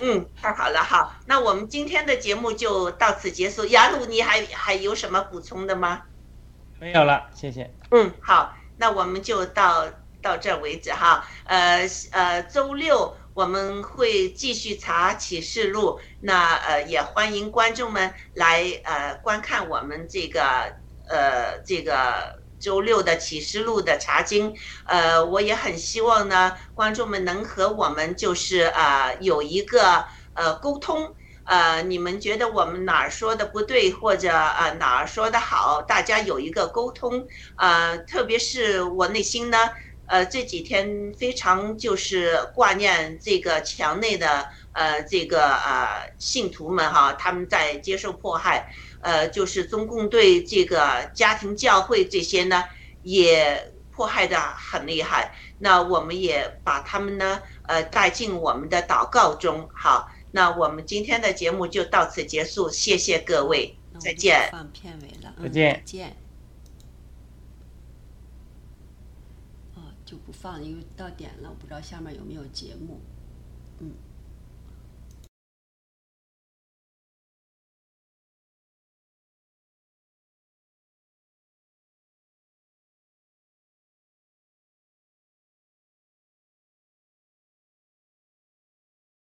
嗯，太好了哈。那我们今天的节目就到此结束。雅鲁，你还还有什么补充的吗？没有了，谢谢。嗯，好，那我们就到到这为止哈。呃呃，周六。我们会继续查启示录，那呃也欢迎观众们来呃观看我们这个呃这个周六的启示录的查经，呃我也很希望呢观众们能和我们就是呃有一个呃沟通，呃你们觉得我们哪儿说的不对，或者呃哪儿说的好，大家有一个沟通，呃特别是我内心呢。呃，这几天非常就是挂念这个墙内的呃这个呃信徒们哈，他们在接受迫害，呃，就是中共对这个家庭教会这些呢也迫害的很厉害。那我们也把他们呢呃带进我们的祷告中。好，那我们今天的节目就到此结束，谢谢各位，再见。放片尾了，再见。再见。就不放，因为到点了，我不知道下面有没有节目，